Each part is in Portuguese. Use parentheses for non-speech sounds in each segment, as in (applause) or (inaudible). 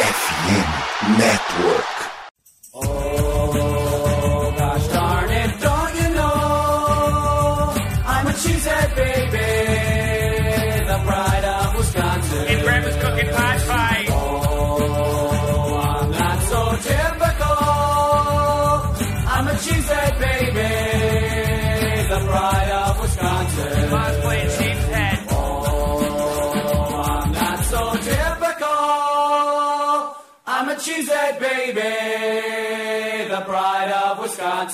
FM Network.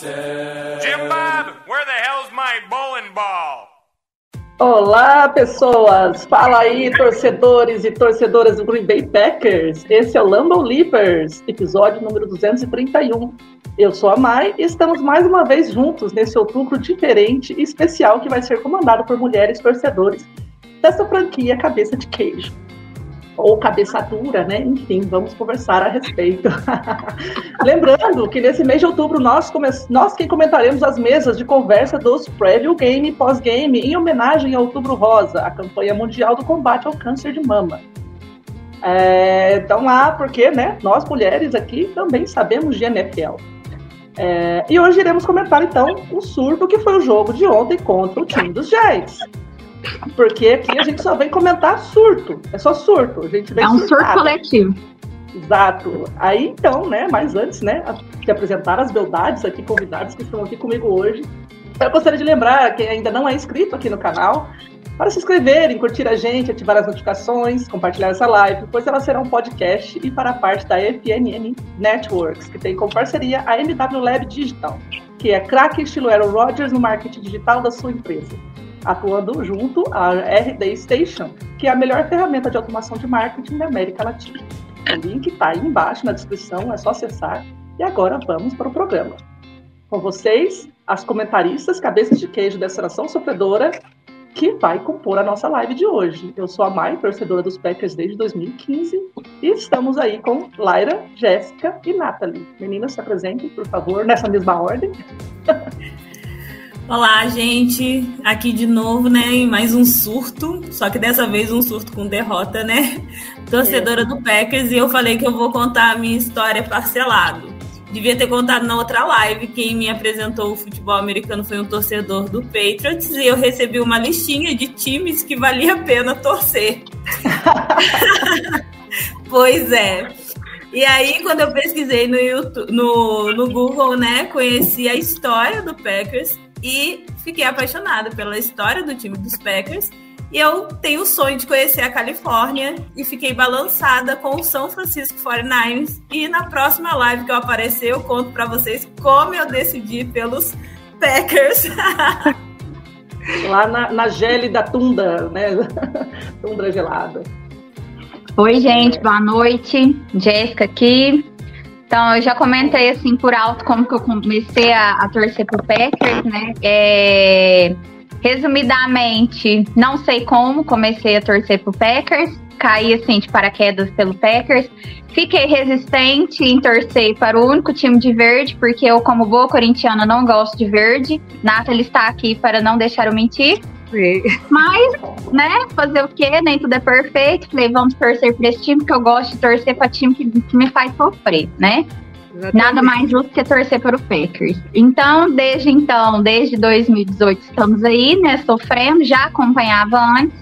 Jim Bob, where the hell's my bowling ball? Olá, pessoas! Fala aí, torcedores e torcedoras do Green Bay Packers. Esse é o Lambeau Leapers, episódio número 231. Eu sou a Mai e estamos mais uma vez juntos nesse outubro diferente e especial que vai ser comandado por mulheres torcedores dessa franquia Cabeça de Queijo. Ou cabeça dura, né? Enfim, vamos conversar a respeito. (laughs) Lembrando que nesse mês de outubro nós, come... nós quem comentaremos as mesas de conversa dos preview game e pós-game em homenagem ao Outubro Rosa, a campanha mundial do combate ao câncer de mama. É, então lá, porque né, nós mulheres aqui também sabemos de NFL. É, e hoje iremos comentar então o surto que foi o jogo de ontem contra o time dos Giants. Porque aqui a gente só vem comentar surto. É só surto. A gente vem É um surto coletivo. Exato. Aí então, né, mas antes, né, de apresentar as beldades aqui, convidados que estão aqui comigo hoje, eu gostaria de lembrar quem ainda não é inscrito aqui no canal, para se inscreverem, curtir a gente, ativar as notificações, compartilhar essa live, pois ela será um podcast e para parte da FNN Networks, que tem como parceria a MW Lab Digital, que é craque estilo Aaron Rodgers no marketing digital da sua empresa, atuando junto à RD Station, que é a melhor ferramenta de automação de marketing da América Latina. O link está aí embaixo na descrição, é só acessar. E agora vamos para o programa. Com vocês, as comentaristas cabeças de queijo dessa nação sofredora, que vai compor a nossa live de hoje. Eu sou a Mai, torcedora dos Packers desde 2015, e estamos aí com Laira, Jéssica e Nathalie. Meninas, se apresentem, por favor, nessa mesma ordem. (laughs) Olá, gente. Aqui de novo, né? Em mais um surto. Só que dessa vez um surto com derrota, né? Torcedora do Packers. E eu falei que eu vou contar a minha história parcelado. Devia ter contado na outra live. Quem me apresentou o futebol americano foi um torcedor do Patriots. E eu recebi uma listinha de times que valia a pena torcer. (laughs) pois é. E aí, quando eu pesquisei no, YouTube, no, no Google, né, conheci a história do Packers e fiquei apaixonada pela história do time dos Packers. E eu tenho o sonho de conhecer a Califórnia e fiquei balançada com o São Francisco 49ers. E na próxima live que eu aparecer, eu conto para vocês como eu decidi pelos Packers. (laughs) Lá na, na gélida tundra, né? (laughs) tundra gelada. Oi, gente, boa noite. Jéssica aqui. Então, eu já comentei assim por alto como que eu comecei a, a torcer pro Packers, né? É, resumidamente, não sei como comecei a torcer pro Packers. Caí assim de paraquedas pelo Packers. Fiquei resistente em torcer para o único time de verde, porque eu, como boa corintiana, não gosto de verde. Nathalie está aqui para não deixar eu mentir. Mas, né, fazer o quê? Nem tudo é perfeito. Falei, vamos torcer para esse time, que eu gosto de torcer para time que, que me faz sofrer, né? Nada mais justo que torcer para o Packers. Então, desde então, desde 2018, estamos aí, né, sofrendo. Já acompanhava antes,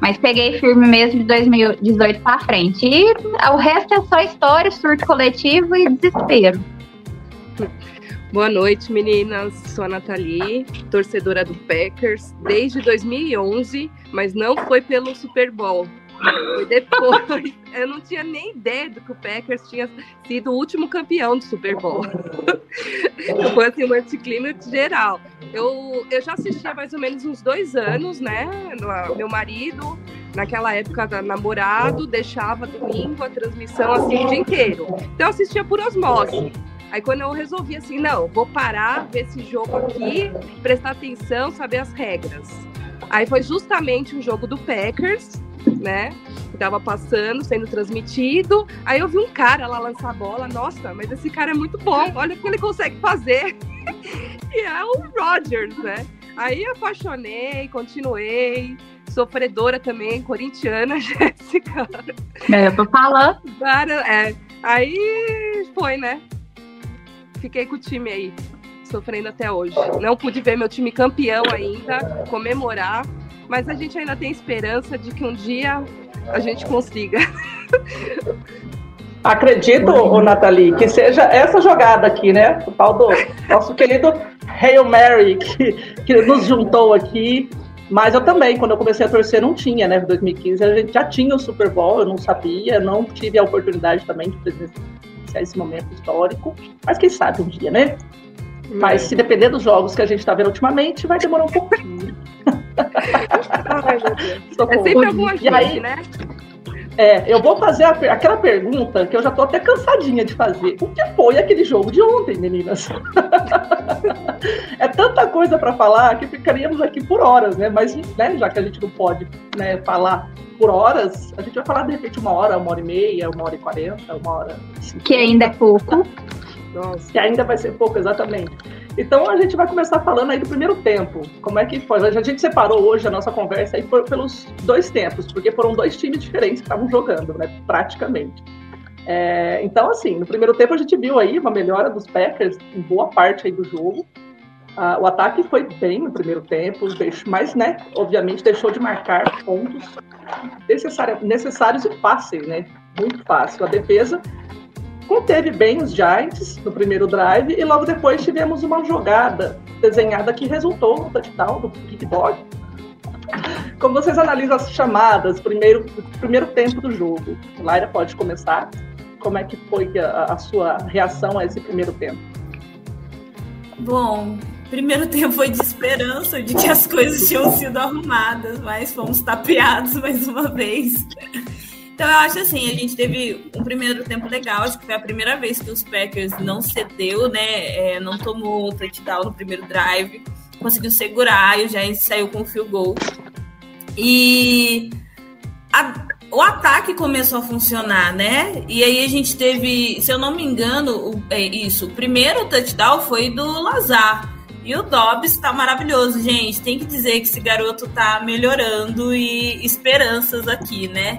mas peguei firme mesmo de 2018 para frente. E o resto é só história, surto coletivo e desespero. Boa noite, meninas. Sou a Nathalie, torcedora do Packers desde 2011, mas não foi pelo Super Bowl. Foi depois. (laughs) Eu não tinha nem ideia do que o Packers tinha sido o último campeão do Super Bowl. Então, (laughs) foi assim, um anticlímax geral. Eu, eu já assistia mais ou menos uns dois anos, né? Meu marido, naquela época, namorado, deixava domingo a transmissão assim o dia inteiro. Então eu assistia por osmose. Aí quando eu resolvi assim, não, vou parar, ver esse jogo aqui, prestar atenção, saber as regras. Aí foi justamente um jogo do Packers, né? Que tava passando, sendo transmitido. Aí eu vi um cara lá lançar a bola. Nossa, mas esse cara é muito bom. Olha o que ele consegue fazer. (laughs) e é o Rodgers, né? Aí apaixonei, continuei. Sofredora também, corintiana, (laughs) Jéssica. É, eu tô falando. Cara, é. Aí foi, né? Fiquei com o time aí, sofrendo até hoje. Não pude ver meu time campeão ainda, comemorar, mas a gente ainda tem esperança de que um dia a gente consiga. (laughs) Acredito, ô, Nathalie, que seja essa jogada aqui, né? O tal do nosso querido Hail Mary, que, que nos juntou aqui. Mas eu também, quando eu comecei a torcer, não tinha, né? Em 2015 a gente já tinha o Super Bowl, eu não sabia, não tive a oportunidade também de presenciar esse momento histórico. Mas quem sabe um dia, né? Mas se depender dos jogos que a gente está vendo ultimamente, vai demorar um pouquinho. (laughs) Ai, meu Deus. (laughs) É sempre alguma gente, aí- né? É, eu vou fazer a aquela pergunta que eu já tô até cansadinha de fazer. O que foi aquele jogo de ontem, meninas? (laughs) é tanta coisa para falar que ficaríamos aqui por horas, né? Mas, né, já que a gente não pode né, falar por horas, a gente vai falar de repente uma hora, uma hora e meia, uma hora e quarenta, uma hora. e cinquenta. Que ainda é pouco. Nossa. que ainda vai ser pouco, exatamente. Então a gente vai começar falando aí do primeiro tempo. Como é que foi? A gente separou hoje a nossa conversa aí por- pelos dois tempos, porque foram dois times diferentes que estavam jogando, né? Praticamente. É, então, assim, no primeiro tempo a gente viu aí uma melhora dos Packers em boa parte aí do jogo. Ah, o ataque foi bem no primeiro tempo, mas, né, obviamente deixou de marcar pontos necessários e fáceis, né? Muito fácil. A defesa conteve bem os Giants no primeiro drive e logo depois tivemos uma jogada desenhada que resultou no touchdown do Dog. Como vocês analisam as chamadas, primeiro, primeiro tempo do jogo? Laira pode começar. Como é que foi a, a sua reação a esse primeiro tempo? Bom, primeiro tempo foi de esperança de que as coisas tinham sido arrumadas, mas fomos tapeados mais uma vez. Então eu acho assim, a gente teve um primeiro tempo legal, acho que foi a primeira vez que os Packers não cedeu, né? é, não tomou um touchdown no primeiro drive, conseguiu segurar e o Giants saiu com o field goal. E a- o ataque começou a funcionar, né? E aí a gente teve, se eu não me engano, o- é isso, o primeiro touchdown foi do Lazar. E o Dobbs tá maravilhoso, gente. Tem que dizer que esse garoto tá melhorando e esperanças aqui, né?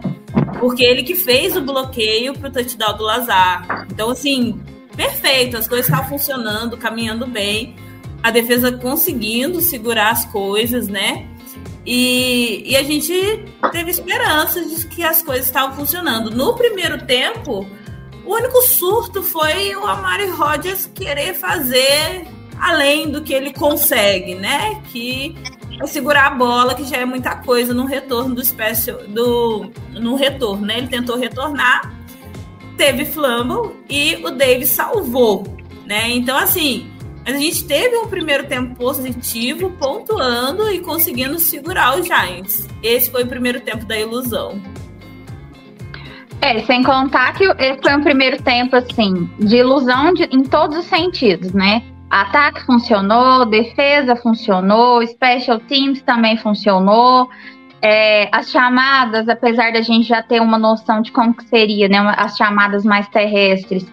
Porque ele que fez o bloqueio pro touchdown do Lazar. Então, assim, perfeito. As coisas estavam funcionando, caminhando bem. A defesa conseguindo segurar as coisas, né? E, e a gente teve esperança de que as coisas estavam funcionando. No primeiro tempo, o único surto foi o Amari Rodgers querer fazer além do que ele consegue, né? Que é segurar a bola, que já é muita coisa no retorno do special, do no retorno, né? Ele tentou retornar, teve fumble e o Davis salvou, né? Então assim, a gente teve um primeiro tempo positivo, pontuando e conseguindo segurar os Giants. Esse foi o primeiro tempo da ilusão. É, sem contar que esse foi um primeiro tempo, assim, de ilusão de- em todos os sentidos, né? Ataque funcionou, defesa funcionou, special teams também funcionou. É, as chamadas, apesar da gente já ter uma noção de como que seria, né? As chamadas mais terrestres,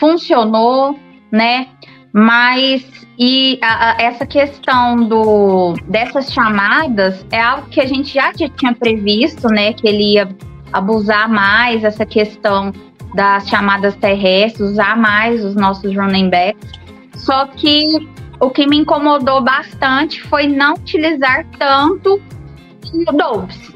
funcionou, né? Mas e a- a- essa questão do dessas chamadas é algo que a gente já tinha previsto, né? Que ele ia abusar mais essa questão das chamadas terrestres, usar mais os nossos running backs. Só que o que me incomodou bastante foi não utilizar tanto o Dobbs,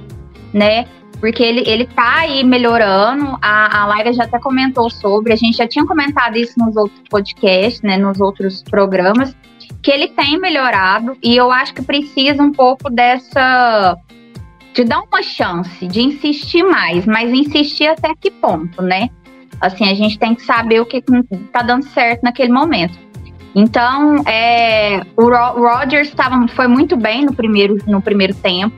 né? Porque ele, ele tá aí melhorando, a, a Laira já até comentou sobre, a gente já tinha comentado isso nos outros podcasts, né? Nos outros programas, que ele tem melhorado e eu acho que precisa um pouco dessa de dar uma chance, de insistir mais, mas insistir até que ponto, né? Assim, a gente tem que saber o que tá dando certo naquele momento. Então, é, o Ro- Rodgers tava, foi muito bem no primeiro, no primeiro tempo.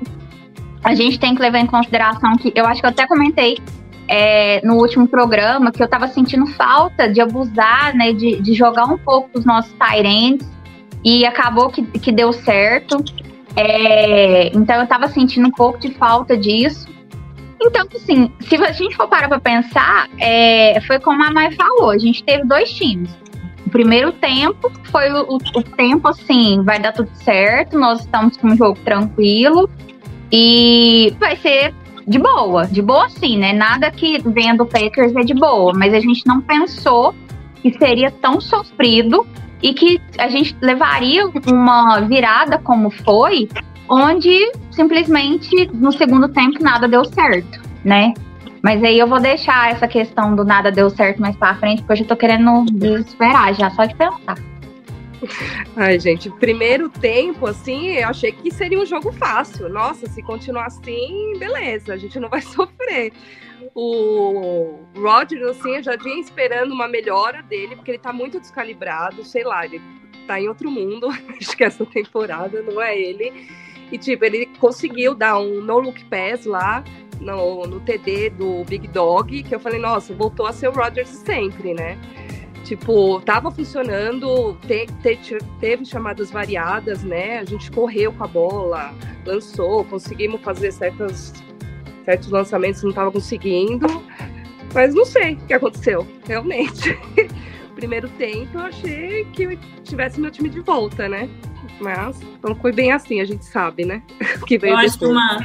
A gente tem que levar em consideração que eu acho que eu até comentei é, no último programa que eu tava sentindo falta de abusar, né? De, de jogar um pouco os nossos Tyrants e acabou que, que deu certo. É, então eu tava sentindo um pouco de falta disso. Então, assim, se a gente for parar pra pensar, é, foi como a Mai falou, a gente teve dois times o primeiro tempo foi o, o, tempo assim, vai dar tudo certo, nós estamos com um jogo tranquilo e vai ser de boa, de boa sim, né? Nada que venha do Packers é de boa, mas a gente não pensou que seria tão sofrido e que a gente levaria uma virada como foi, onde simplesmente no segundo tempo nada deu certo, né? Mas aí eu vou deixar essa questão do nada deu certo mais pra frente, porque eu já tô querendo desesperar já, só de pensar. Ai, gente, primeiro tempo, assim, eu achei que seria um jogo fácil. Nossa, se continuar assim, beleza, a gente não vai (laughs) sofrer. O Rodgers, assim, eu já vinha esperando uma melhora dele, porque ele tá muito descalibrado, sei lá, ele tá em outro mundo, (laughs) acho que essa temporada não é ele. E, tipo, ele conseguiu dar um no-look pass lá, no, no TD do Big Dog, que eu falei, nossa, voltou a ser o Rodgers sempre, né? Tipo, tava funcionando, te, te, teve chamadas variadas, né? A gente correu com a bola, lançou, conseguimos fazer certas, certos lançamentos, não tava conseguindo. Mas não sei o que aconteceu, realmente. (laughs) Primeiro tempo eu achei que eu tivesse meu time de volta, né? Mas não foi bem assim, a gente sabe, né? (laughs) que veio eu acho que uma,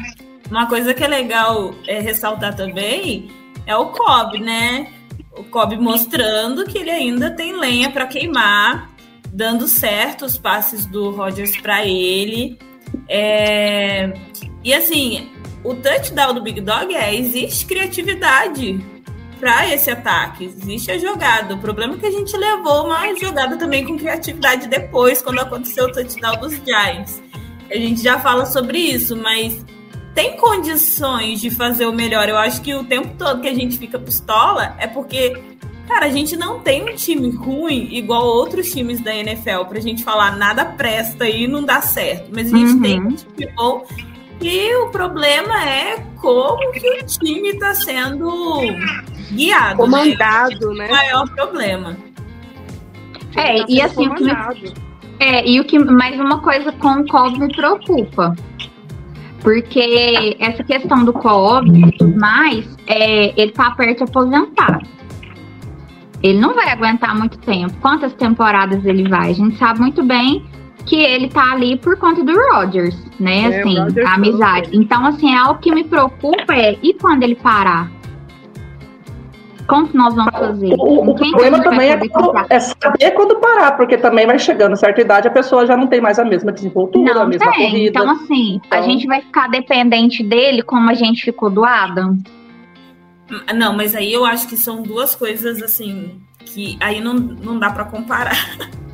uma coisa que é legal é, ressaltar também é o Cobb, né? O Cobb mostrando que ele ainda tem lenha para queimar, dando certo os passes do Rodgers para ele. É... E assim, o touchdown do Big Dog é: existe criatividade para esse ataque, existe a jogada. O problema é que a gente levou uma jogada também com criatividade depois, quando aconteceu o touchdown dos Giants. A gente já fala sobre isso, mas tem condições de fazer o melhor. Eu acho que o tempo todo que a gente fica pistola é porque, cara, a gente não tem um time ruim igual outros times da NFL pra gente falar nada presta e não dá certo. Mas a gente uhum. tem um time bom. E o problema é como que o time está sendo guiado. Comandado, né? né? O maior problema. É, tá e assim, o que é, e o que mais uma coisa com o Cobb me preocupa porque essa questão do co-op e tudo mais, é, ele tá perto de aposentar. Ele não vai aguentar muito tempo. Quantas temporadas ele vai? A gente sabe muito bem que ele tá ali por conta do Rodgers, né? É, assim, a amizade. Então, assim, é algo que me preocupa é e quando ele parar? Como que nós vamos fazer? O, o problema também é, quando, é, saber quando parar, porque também vai chegando certa idade, a pessoa já não tem mais a mesma desenvoltura, não a mesma tem. corrida. Então, assim, então... a gente vai ficar dependente dele como a gente ficou do Adam? Não, mas aí eu acho que são duas coisas, assim, que aí não, não dá para comparar.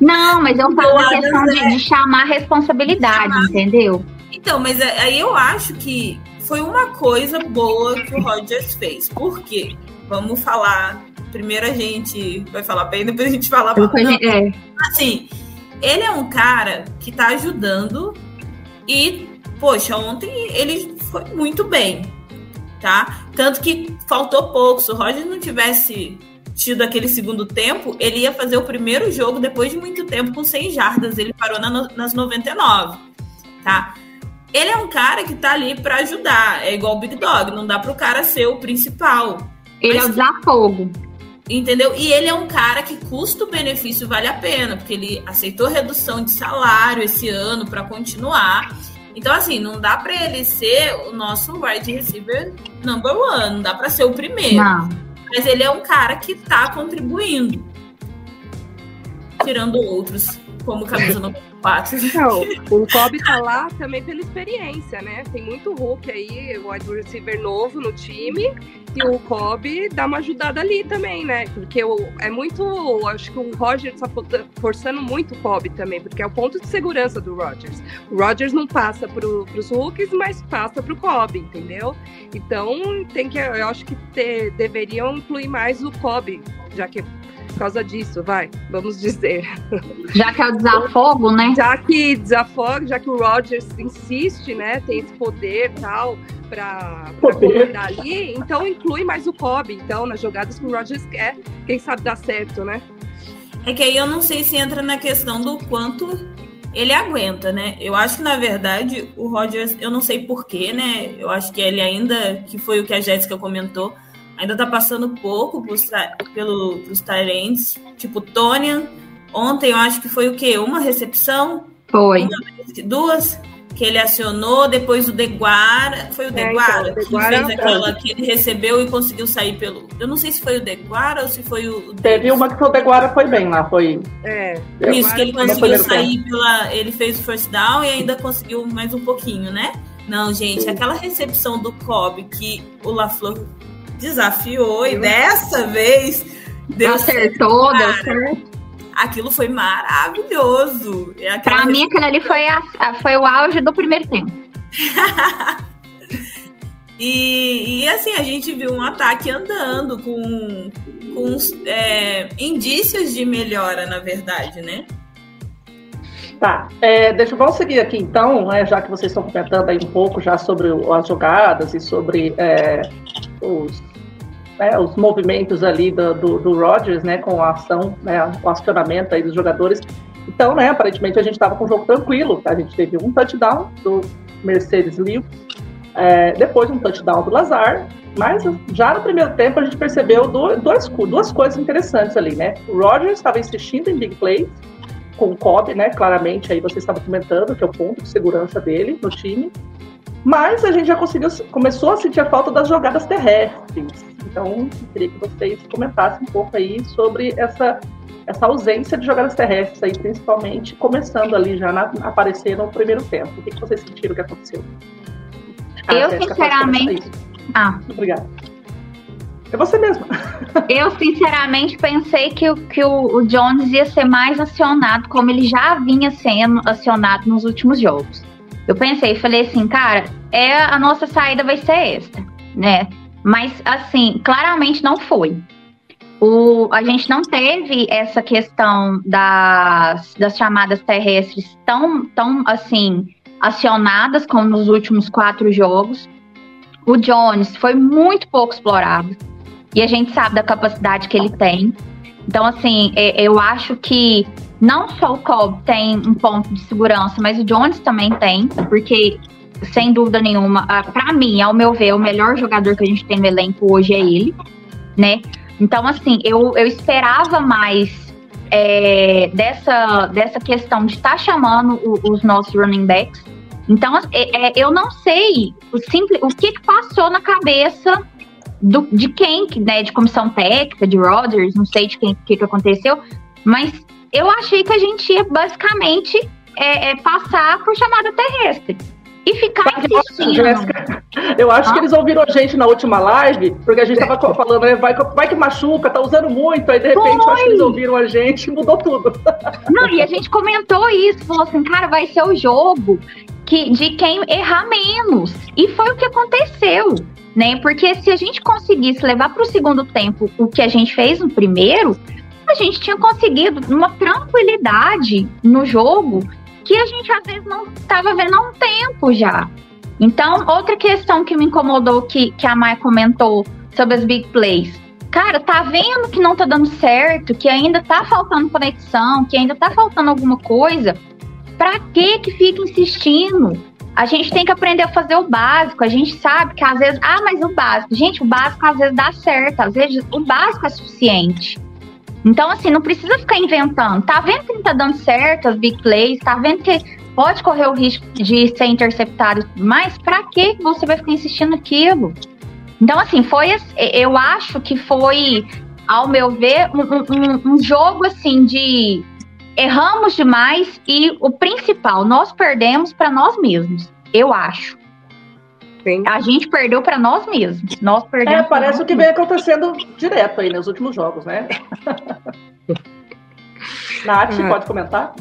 Não, mas eu (laughs) falo a questão é... de, de, chamar responsabilidade, chamar. entendeu? Então, mas aí eu acho que foi uma coisa boa que o Rogers fez. Por quê? Vamos falar. Primeiro a gente vai falar bem, depois a gente fala mal. É. Assim, ele é um cara que tá ajudando e, poxa, ontem ele foi muito bem, tá? Tanto que faltou pouco. Se o Roger não tivesse tido aquele segundo tempo, ele ia fazer o primeiro jogo depois de muito tempo com 100 jardas. Ele parou na, nas 99, tá? Ele é um cara que tá ali para ajudar. É igual o Big Dog, não dá pro cara ser o principal. Ele é usar fogo. Entendeu? E ele é um cara que custo-benefício vale a pena, porque ele aceitou redução de salário esse ano para continuar. Então, assim, não dá para ele ser o nosso wide receiver number one, não dá para ser o primeiro. Não. Mas ele é um cara que tá contribuindo, tirando outros como camisa 90. (laughs) Paty. (laughs) Não, o Kobe tá lá também pela experiência, né? Tem muito Hulk aí, o wide receiver novo no time. E o Kobe dá uma ajudada ali também, né? Porque o, é muito. Acho que o Rogers tá forçando muito o Kobe também, porque é o ponto de segurança do Rogers. O Rogers não passa pro, pros Hulks, mas passa pro Kobe, entendeu? Então tem que. Eu acho que deveriam incluir mais o Kobe, já que causa disso, vai, vamos dizer. Já que é o desafogo, né? Já que desafogo, já que o Rogers insiste, né, tem esse poder tal, para comandar ali, então inclui mais o Cobb, então, nas jogadas que o Rodgers quer, quem sabe dá certo, né? É que aí eu não sei se entra na questão do quanto ele aguenta, né? Eu acho que, na verdade, o Rodgers, eu não sei porquê, né? Eu acho que ele ainda, que foi o que a Jéssica comentou, ainda tá passando pouco pros, pelo, pros Tyrants, tipo Tônia, Ontem eu acho que foi o quê? Uma recepção? Foi. Duas? Que ele acionou, depois o Deguara. Foi o É, Deguara então, o Deguara- que fez aquela que ele recebeu e conseguiu sair pelo. Eu não sei se foi o Deguara ou se foi o. Teve uma que o Deguara foi bem lá, foi. É. Isso, que ele conseguiu sair pela. Ele fez o first down e ainda conseguiu mais um pouquinho, né? Não, gente, aquela recepção do Cobb que o LaFleur desafiou e dessa vez deu Acertou, deu cara. certo. Aquilo foi maravilhoso. É Pra mim, aquele ali foi, a- a- foi o auge do primeiro tempo. (laughs) E, e, assim, a gente viu um ataque andando com, com é, indícios de melhora, na verdade, né? Tá, é, deixa vamos seguir aqui então, né, já que vocês estão comentando aí um pouco já sobre as jogadas e sobre é, os, né, os movimentos ali do, do, do né, com a ação, né, o acionamento aí dos jogadores. Então, né, aparentemente a gente estava com um jogo tranquilo, a gente teve um touchdown do Mercedes Lewis, é, depois um touchdown do Lazar, mas já no primeiro tempo a gente percebeu duas, duas coisas interessantes ali, né? O Rodgers estava insistindo em big plays, com o Cobb, né? Claramente, aí você estava comentando que é o ponto de segurança dele no time. Mas a gente já conseguiu, começou a sentir a falta das jogadas terrestres. Então, eu queria que vocês comentassem um pouco aí sobre essa, essa ausência de jogadas terrestres aí, principalmente começando ali já na, a aparecer no primeiro tempo. O que, que vocês sentiram que aconteceu? Eu, Jéssica, pode sinceramente-. Ah, Obrigada. É você mesma. (laughs) eu sinceramente pensei que, o- que o, o Jones ia ser mais acionado, como ele já vinha sendo acionado nos últimos jogos. Eu pensei, falei assim, cara, é a nossa saída vai ser esta, né? Mas assim, claramente não foi. O, a gente não teve essa questão das, das chamadas terrestres tão, tão assim acionadas como nos últimos quatro jogos. O Jones foi muito pouco explorado. E a gente sabe da capacidade que ele tem. Então, assim, é- eu acho que não só o Cobb tem um ponto de segurança, mas o Jones também tem, porque, sem dúvida nenhuma, pra mim, ao meu ver, o melhor jogador que a gente tem no elenco hoje é ele, né? Então, assim, eu, eu esperava mais é, dessa, dessa questão de estar chamando o- os nossos running backs. Então, é- é, eu não sei o, simples, o que, que passou na cabeça do- de quem, que, né, de comissão técnica, de Rodgers, não sei de quem que, que aconteceu, mas eu achei que a gente ia basicamente é, é, passar por chamada terrestre e ficar insistindo. Jéssica, eu acho Ah. que eles ouviram a gente na última live, porque a gente tava co- falando, né, vai, que- vai que machuca, tá usando muito, aí de repente eu acho que eles ouviram a gente e mudou tudo. (laughs) Não, e a gente comentou isso, falou assim, cara, vai ser o jogo que, de quem errar menos. E foi o que aconteceu, né? Porque se a gente conseguisse levar para o segundo tempo o que a gente fez no primeiro, a gente tinha conseguido uma tranquilidade no jogo que a gente às vezes não estava vendo há um tempo já. Então, outra questão que me incomodou que, que a Maia comentou sobre as big plays. Cara, tá vendo que não tá dando certo, que ainda tá faltando conexão, que ainda tá faltando alguma coisa? Pra que que fica insistindo? A gente tem que aprender a fazer o básico. A gente sabe que às vezes, ah, mas o básico, gente, o básico às vezes dá certo, às vezes o básico é suficiente. Então, assim, não precisa ficar inventando. Tá vendo que não tá dando certo as big plays, tá vendo que pode correr o risco de ser interceptado, mas pra que você vai ficar insistindo naquilo? Então, assim, foi. Eu acho que foi, ao meu ver, um, um- um jogo assim de erramos demais e o principal, nós perdemos para nós mesmos. Eu acho. Sim. A gente perdeu para nós mesmos. Nós perdemos. É, parece o que vem acontecendo direto aí nos últimos jogos, né? (laughs) Nath, Ah. pode comentar?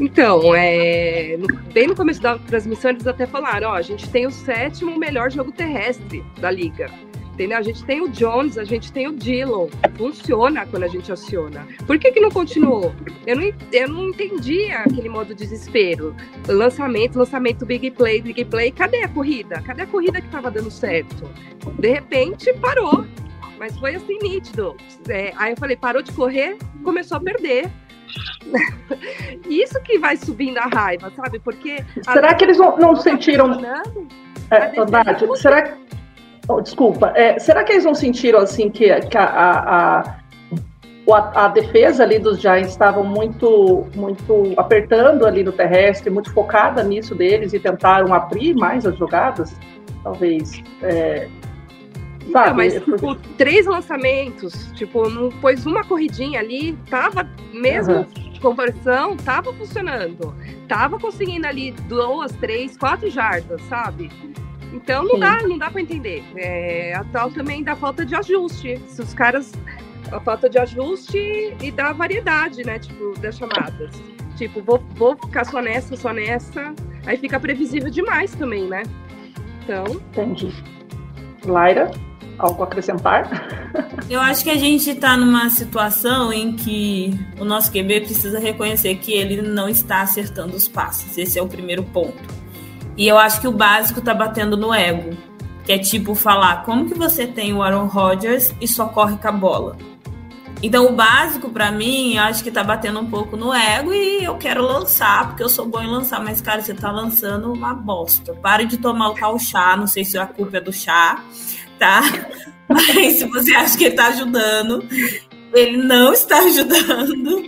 Então, é, bem no começo da transmissão, eles até falaram: ó, a gente tem o sétimo melhor jogo terrestre da liga. Entendeu? A gente tem o Jones, a gente tem o Dillon. Funciona quando a gente aciona. Por que, que não continuou? Eu não, eu não entendia aquele modo de desespero. Lançamento, lançamento, big play, big play. Cadê a corrida? Cadê a corrida que tava dando certo? De repente, parou. Mas foi assim nítido. É, aí eu falei: parou de correr, começou a perder. (laughs) Isso que vai subindo a raiva, sabe? Porque. Será que eles não, não sentiram. Funcionando. É, Nath, será que. Oh, desculpa. é, será que eles não sentiram assim que, que a, a- a- a, defesa ali dos Giants estavam muito, muito apertando ali no terrestre, muito focada nisso deles e tentaram abrir mais as jogadas, talvez. É, Não, sabe? mas tipo, três lançamentos, tipo, não pôs uma corridinha ali, tava mesmo Aham. conversão, tava funcionando. Tava conseguindo ali duas, três, quatro jardas, sabe? Então não Sim. dá, não dá para entender. É, a tal também da falta de ajuste. Se os caras a falta de ajuste e da variedade, né, tipo, das chamadas. Tipo, vou, vou ficar só nessa, só nessa. Aí fica previsível demais também, né? Então, Entendi. Laira, algo a acrescentar? Eu acho que a gente está numa situação em que o nosso QB precisa reconhecer que ele não está acertando os passes. Esse é o primeiro ponto. E eu acho que o básico está batendo no ego. Que é tipo falar, como que você tem o Aaron Rodgers e só corre com a bola? Então o básico para mim, eu acho que tá batendo um pouco no ego e eu quero lançar, porque eu sou bom em lançar, mas cara, você tá lançando uma bosta. Pare de tomar o tal chá, não sei se a culpa é do chá, tá? (laughs) Mas se você acha que ele tá ajudando, ele não está ajudando.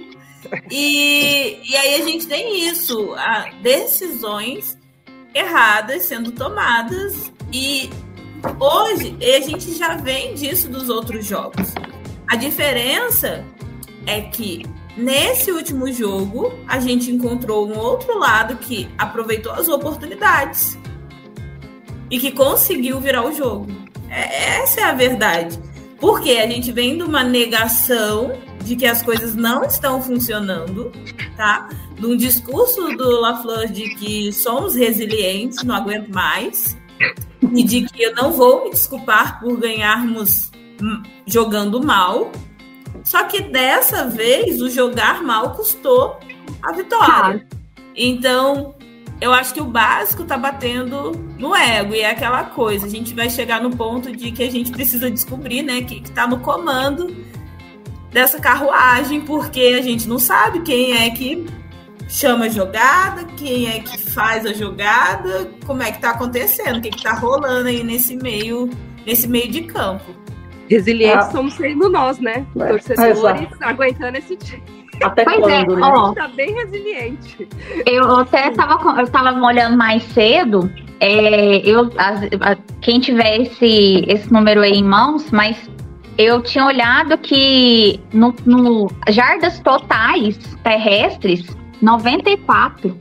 E, e aí a gente tem isso, decisões erradas sendo tomadas e hoje a gente já vem disso dos outros jogos. A diferença é que nesse último jogo a gente encontrou um outro lado que aproveitou as oportunidades e que conseguiu virar o jogo. É- essa é a verdade. Porque a gente vem de uma negação de que as coisas não estão funcionando, tá? De um discurso do LaFleur de que somos resilientes, não aguento mais, e de que eu não vou me desculpar por ganharmos hum, jogando mal. Só que dessa vez o jogar mal custou a vitória. Então, eu acho que o básico tá batendo no ego, e é aquela coisa, a gente vai chegar no ponto de que a gente precisa descobrir, né, que, que tá no comando dessa carruagem, porque a gente não sabe quem é que chama a jogada, quem é que faz a jogada, como é que tá acontecendo, o que, que tá rolando aí nesse meio, nesse meio de campo. resilientes Ah. somos sendo nós, né? É, Torcedores exato. aguentando esse time. Até Pois é, quando, né? ó. Tá bem resiliente. Eu até tava, eu tava olhando mais cedo. é, eu, as- a- quem tiver esse, esse número aí em mãos, mas eu tinha olhado que no, no jardas totais terrestres, 94.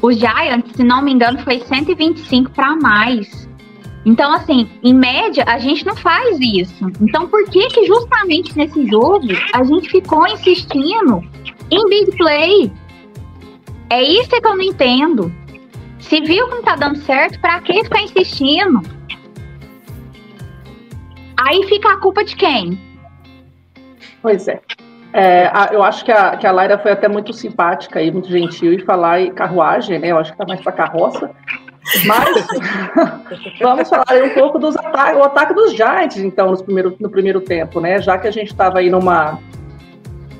Os Giants, se não me engano, foi 125 para mais. Então, assim, em média, a gente não faz isso. Então, por que que justamente nesse jogo a gente ficou insistindo em big play? É isso que eu não entendo. Se viu que não tá dando certo, pra que ficar insistindo? Aí fica a culpa de quem? Pois é. É, a- eu acho que a, que a Laira foi até muito simpática e muito gentil e falar em carruagem, né? Eu acho que tá mais pra carroça. Mas (laughs) vamos falar aí um pouco dos o ataque dos Giants, então, primeiro, no primeiro tempo, né? Já que a gente estava aí numa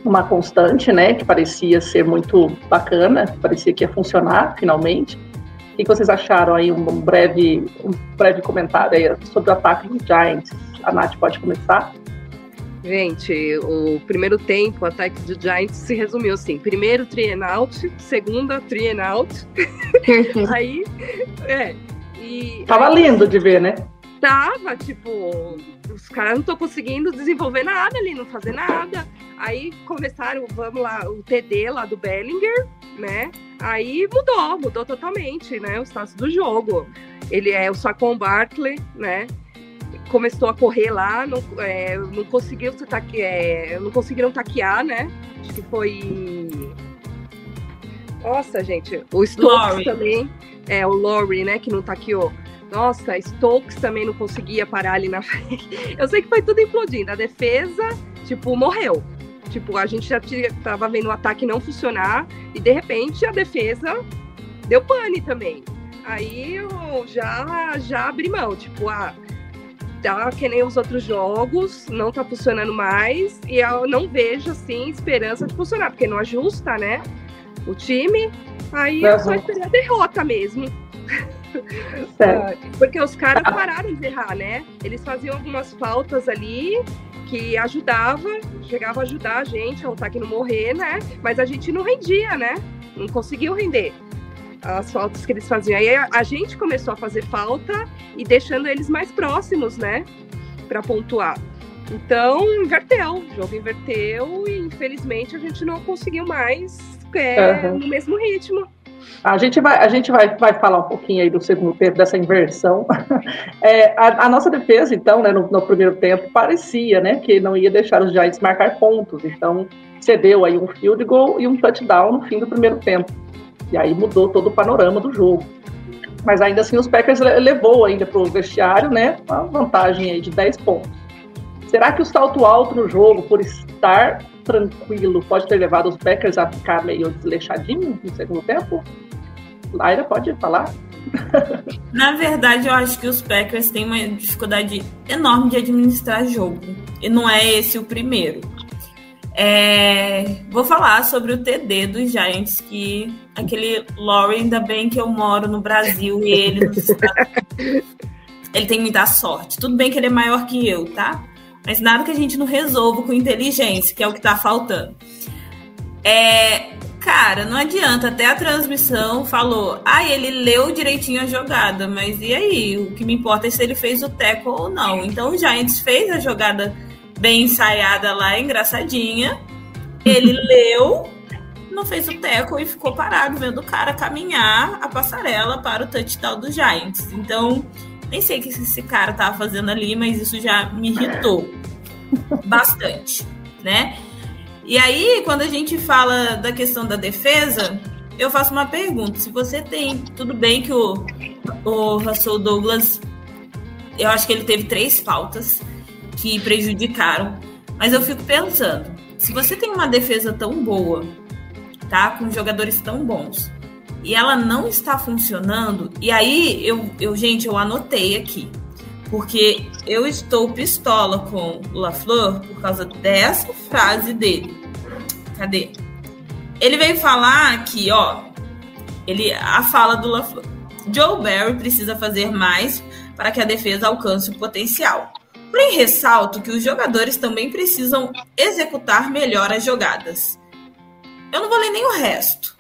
uma constante, né? Que parecia ser muito bacana, parecia que ia funcionar finalmente. O que vocês acharam aí? Um, um breve, um breve comentário aí sobre o ataque dos Giants. A Nath pode começar? Gente, o primeiro tempo, o ataque do Giants se resumiu assim: primeiro three and out, segunda three and out. (laughs) Aí, é. E Tava aí, lindo de ver, né? Tava, tipo, os caras não estão conseguindo desenvolver nada ali, não fazer nada. Aí começaram, vamos lá, o TD lá do Bellinger, né? Aí mudou, mudou totalmente, né? O status do jogo. Ele é o Saquon Barkley, né? Começou a correr lá, não, é, não conseguiu se taque, é, não conseguiram taquear, né? Acho que foi. Nossa, gente, o Stokes Laurie. também. É, o Laurie, né, que não taqueou. Nossa, Stokes também não conseguia parar ali na (laughs) frente. Eu sei que foi tudo implodindo. A defesa, tipo, morreu. Tipo, a gente já tava vendo o ataque não funcionar e de repente a defesa deu pane também. Aí eu já, já abri mão, tipo, ah, tá que nem os outros jogos, não tá funcionando mais e eu não vejo, assim, esperança de funcionar, porque não ajusta, né, o time. Aí eu só Uhum. esperei a derrota mesmo. (laughs) Ah, Porque os caras pararam de errar, né? Eles faziam algumas faltas ali que ajudava, chegava a ajudar a gente a lutar aqui não morrer, né? Mas a gente não rendia, né? Não conseguiu render as faltas que eles faziam. Aí a, gente começou a fazer falta e deixando eles mais próximos, né? Para pontuar. Então, inverteu, o jogo inverteu e infelizmente a gente não conseguiu mais é, Aham. no mesmo ritmo. A gente vai, a gente vai, vai falar um pouquinho aí do segundo tempo, dessa inversão. (laughs) É, a, a nossa defesa, então, né, no, no primeiro tempo, parecia né, que não ia deixar os Giants marcar pontos. Então, cedeu aí um field goal e um touchdown no fim do primeiro tempo. E aí mudou todo o panorama do jogo. Mas ainda assim, os Packers le- levou ainda para o vestiário né, uma vantagem aí de 10 pontos. Será que o salto alto no jogo, por estar tranquilo, pode ter levado os Packers a ficar meio desleixadinhos no segundo tempo? Laira, pode falar? (laughs) Na verdade, eu acho que os Packers têm uma dificuldade enorme de administrar jogo. E não é esse o primeiro. É, Vou falar sobre o TD dos Giants, que aquele Laurie, ainda bem que eu moro no Brasil e ele nos Estados Unidos. Ele tem muita sorte. Tudo bem que ele é maior que eu, tá? Mas nada que a gente não resolva com inteligência, que é o que tá faltando. É, cara, não adianta. Até a transmissão falou, ah, ele leu direitinho a jogada, mas e aí? O que me importa é se ele fez o teco ou não. Então o Giants fez a jogada bem ensaiada lá, engraçadinha. Ele (laughs) leu, não fez o teco e ficou parado vendo o cara caminhar a passarela para o touchdown do Giants. Então, nem sei o que esse cara tava fazendo ali, mas isso já me irritou (laughs) bastante, né? E aí, quando a gente fala da questão da defesa, eu faço uma pergunta. Se você tem. Tudo bem que o, o Russell Douglas. Eu acho que ele teve três faltas que prejudicaram. Mas eu fico pensando: se você tem uma defesa tão boa, tá? Com jogadores tão bons, e ela não está funcionando, e aí eu, eu gente, eu anotei aqui. Porque eu estou pistola com o LaFleur por causa dessa frase dele. Cadê? Ele veio falar aqui, ó. Ele, a fala do LaFleur. Joe Barry precisa fazer mais para que a defesa alcance o potencial. Porém, ressalto que os jogadores também precisam executar melhor as jogadas. Eu não vou ler nem o resto.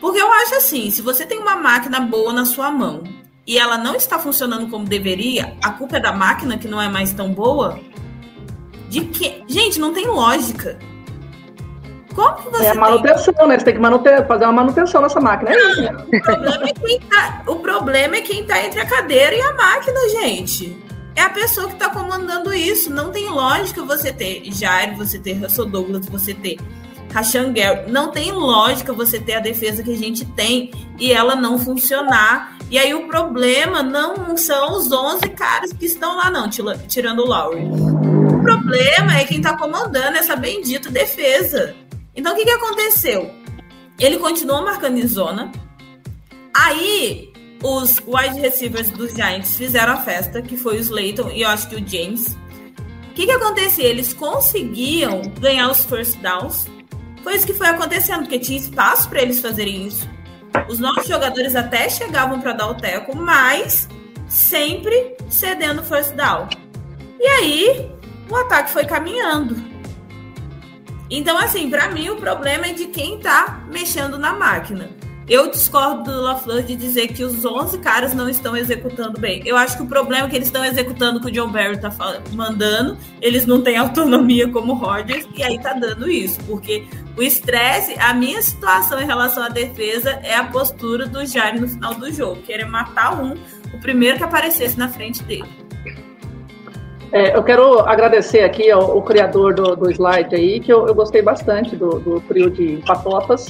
Porque eu acho assim, se você tem uma máquina boa na sua mão e ela não está funcionando como deveria, a culpa é da máquina que não é mais tão boa? De que? Gente, não tem lógica. Como que você É a tem? manutenção, né? Você tem que manter, fazer uma manutenção nessa máquina. É isso. O problema, é quem tá, o problema é quem tá entre a cadeira e a máquina, gente. É a pessoa que tá comandando isso. Não tem lógica você ter Jair, você ter Russell Douglas, você ter Rashan Gary. Não tem lógica você ter a defesa que a gente tem e ela não funcionar. E aí o problema não são os 11 caras que estão lá, não, tirando o Lowry. O problema é quem tá comandando essa bendita defesa. Então o que, que aconteceu? Ele continuou marcando em zona. Aí os wide receivers dos Giants fizeram a festa, que foi o Slayton e eu acho que o James. O que, que acontecia? Eles conseguiam ganhar os first downs. Foi isso que foi acontecendo, porque tinha espaço para eles fazerem isso. Os nossos jogadores até chegavam para dar o teco, mas sempre cedendo first down. E aí, o ataque foi caminhando. Então, assim, para mim o problema é de quem tá mexendo na máquina. Eu discordo do LaFleur de dizer que os 11 caras não estão executando bem. Eu acho que o problema é que eles estão executando o que o John Barry tá mandando. Eles não têm (laughs) autonomia como o Rodgers e aí tá dando isso. Porque o estresse, a minha situação em relação à defesa é a postura do Jair no final do jogo. Querer matar um, o primeiro que aparecesse na frente dele. É, eu quero agradecer aqui ao, ao criador do, do slide aí, que eu, eu gostei bastante do, do trio de patotas.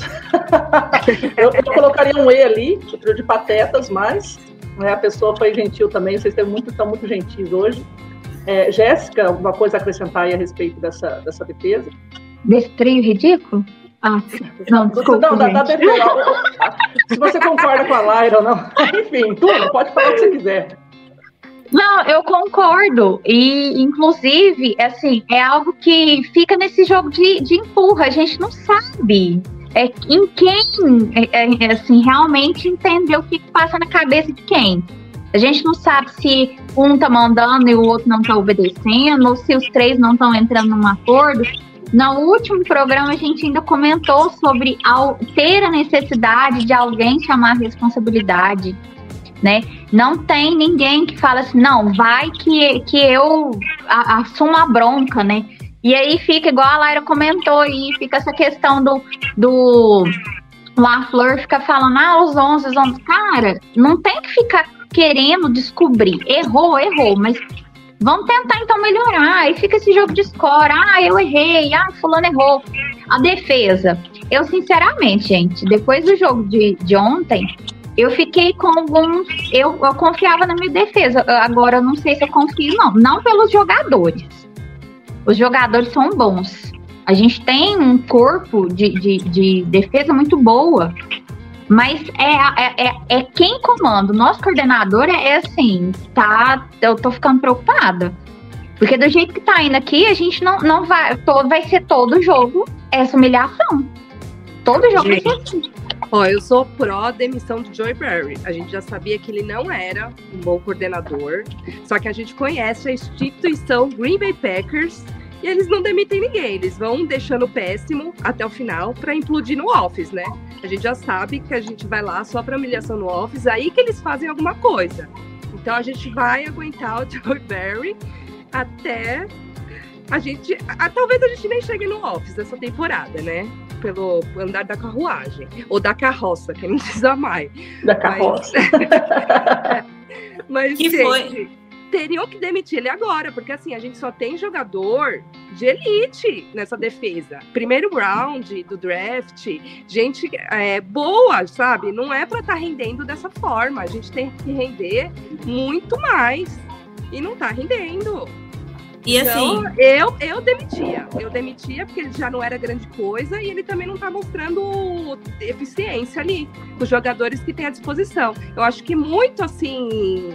(laughs) eu, eu colocaria um E ali, o trio de patetas, mas né, a pessoa foi gentil também, vocês estão muito, estão muito gentis hoje. É, Jéssica, alguma coisa a acrescentar aí a respeito dessa, dessa defesa? Desse trio ridículo? Ah, não, desculpa, não, gente. defesa. Se você concorda com a Lyra ou não. (laughs) Enfim, tudo, pode falar o que você quiser. Não, eu concordo. E, inclusive, assim, é algo que fica nesse jogo de, de empurra. A gente não sabe é, em quem, é, é, assim, realmente entender o que passa na cabeça de quem. A gente não sabe se um tá mandando e o outro não tá obedecendo, ou se os três não estão entrando num acordo. No último programa, a gente ainda comentou sobre ter a necessidade de alguém chamar a responsabilidade, né? Não tem ninguém que fala assim, não, vai que, que eu a- assumo a bronca, né? E aí fica igual a Laira comentou aí, fica essa questão do, do La Flor fica falando, ah, os 11, os 11. Cara, não tem que ficar querendo descobrir. Errou, errou, mas vamos tentar então melhorar. Aí fica esse jogo de score. Ah, eu errei. Ah, fulano errou. A defesa. Eu, sinceramente, gente, depois do jogo de, de ontem, eu fiquei com alguns. Eu, eu confiava na minha defesa. Agora, eu não sei se eu confio, não. Não pelos jogadores. Os jogadores são bons. A gente tem um corpo de, de, de defesa muito boa. Mas é, é, é, é quem comanda. O nosso coordenador é, é assim, tá? Eu tô ficando preocupada. Porque do jeito que tá indo aqui, a gente não, não vai. Todo, vai ser todo jogo essa humilhação. Todo jogo assim. Ó, eu sou pró demissão do Joey Barry. A gente já sabia que ele não era um bom coordenador, só que a gente conhece a instituição Green Bay Packers e eles não demitem ninguém. Eles vão deixando péssimo até o final para implodir no office, né? A gente já sabe que a gente vai lá só para humilhação no office, aí que eles fazem alguma coisa. Então a gente vai aguentar o (laughs) Joey Barry até a gente. a- talvez a gente nem chegue no office dessa temporada, né? Pelo andar da carruagem. Ou da carroça, que não precisa mais. Da carroça. Mas, (laughs) Que gente, foi? teriam que demitir ele agora, porque assim, a gente só tem jogador de elite nessa defesa. Primeiro round do draft, gente é, boa, sabe? Não é pra estar rendendo dessa forma. A gente tem que render muito mais. E não tá rendendo. E assim, Então, eu, eu demitia. Eu demitia porque ele já não era grande coisa e ele também não tá mostrando eficiência ali com os jogadores que tem à disposição. Eu acho que muito assim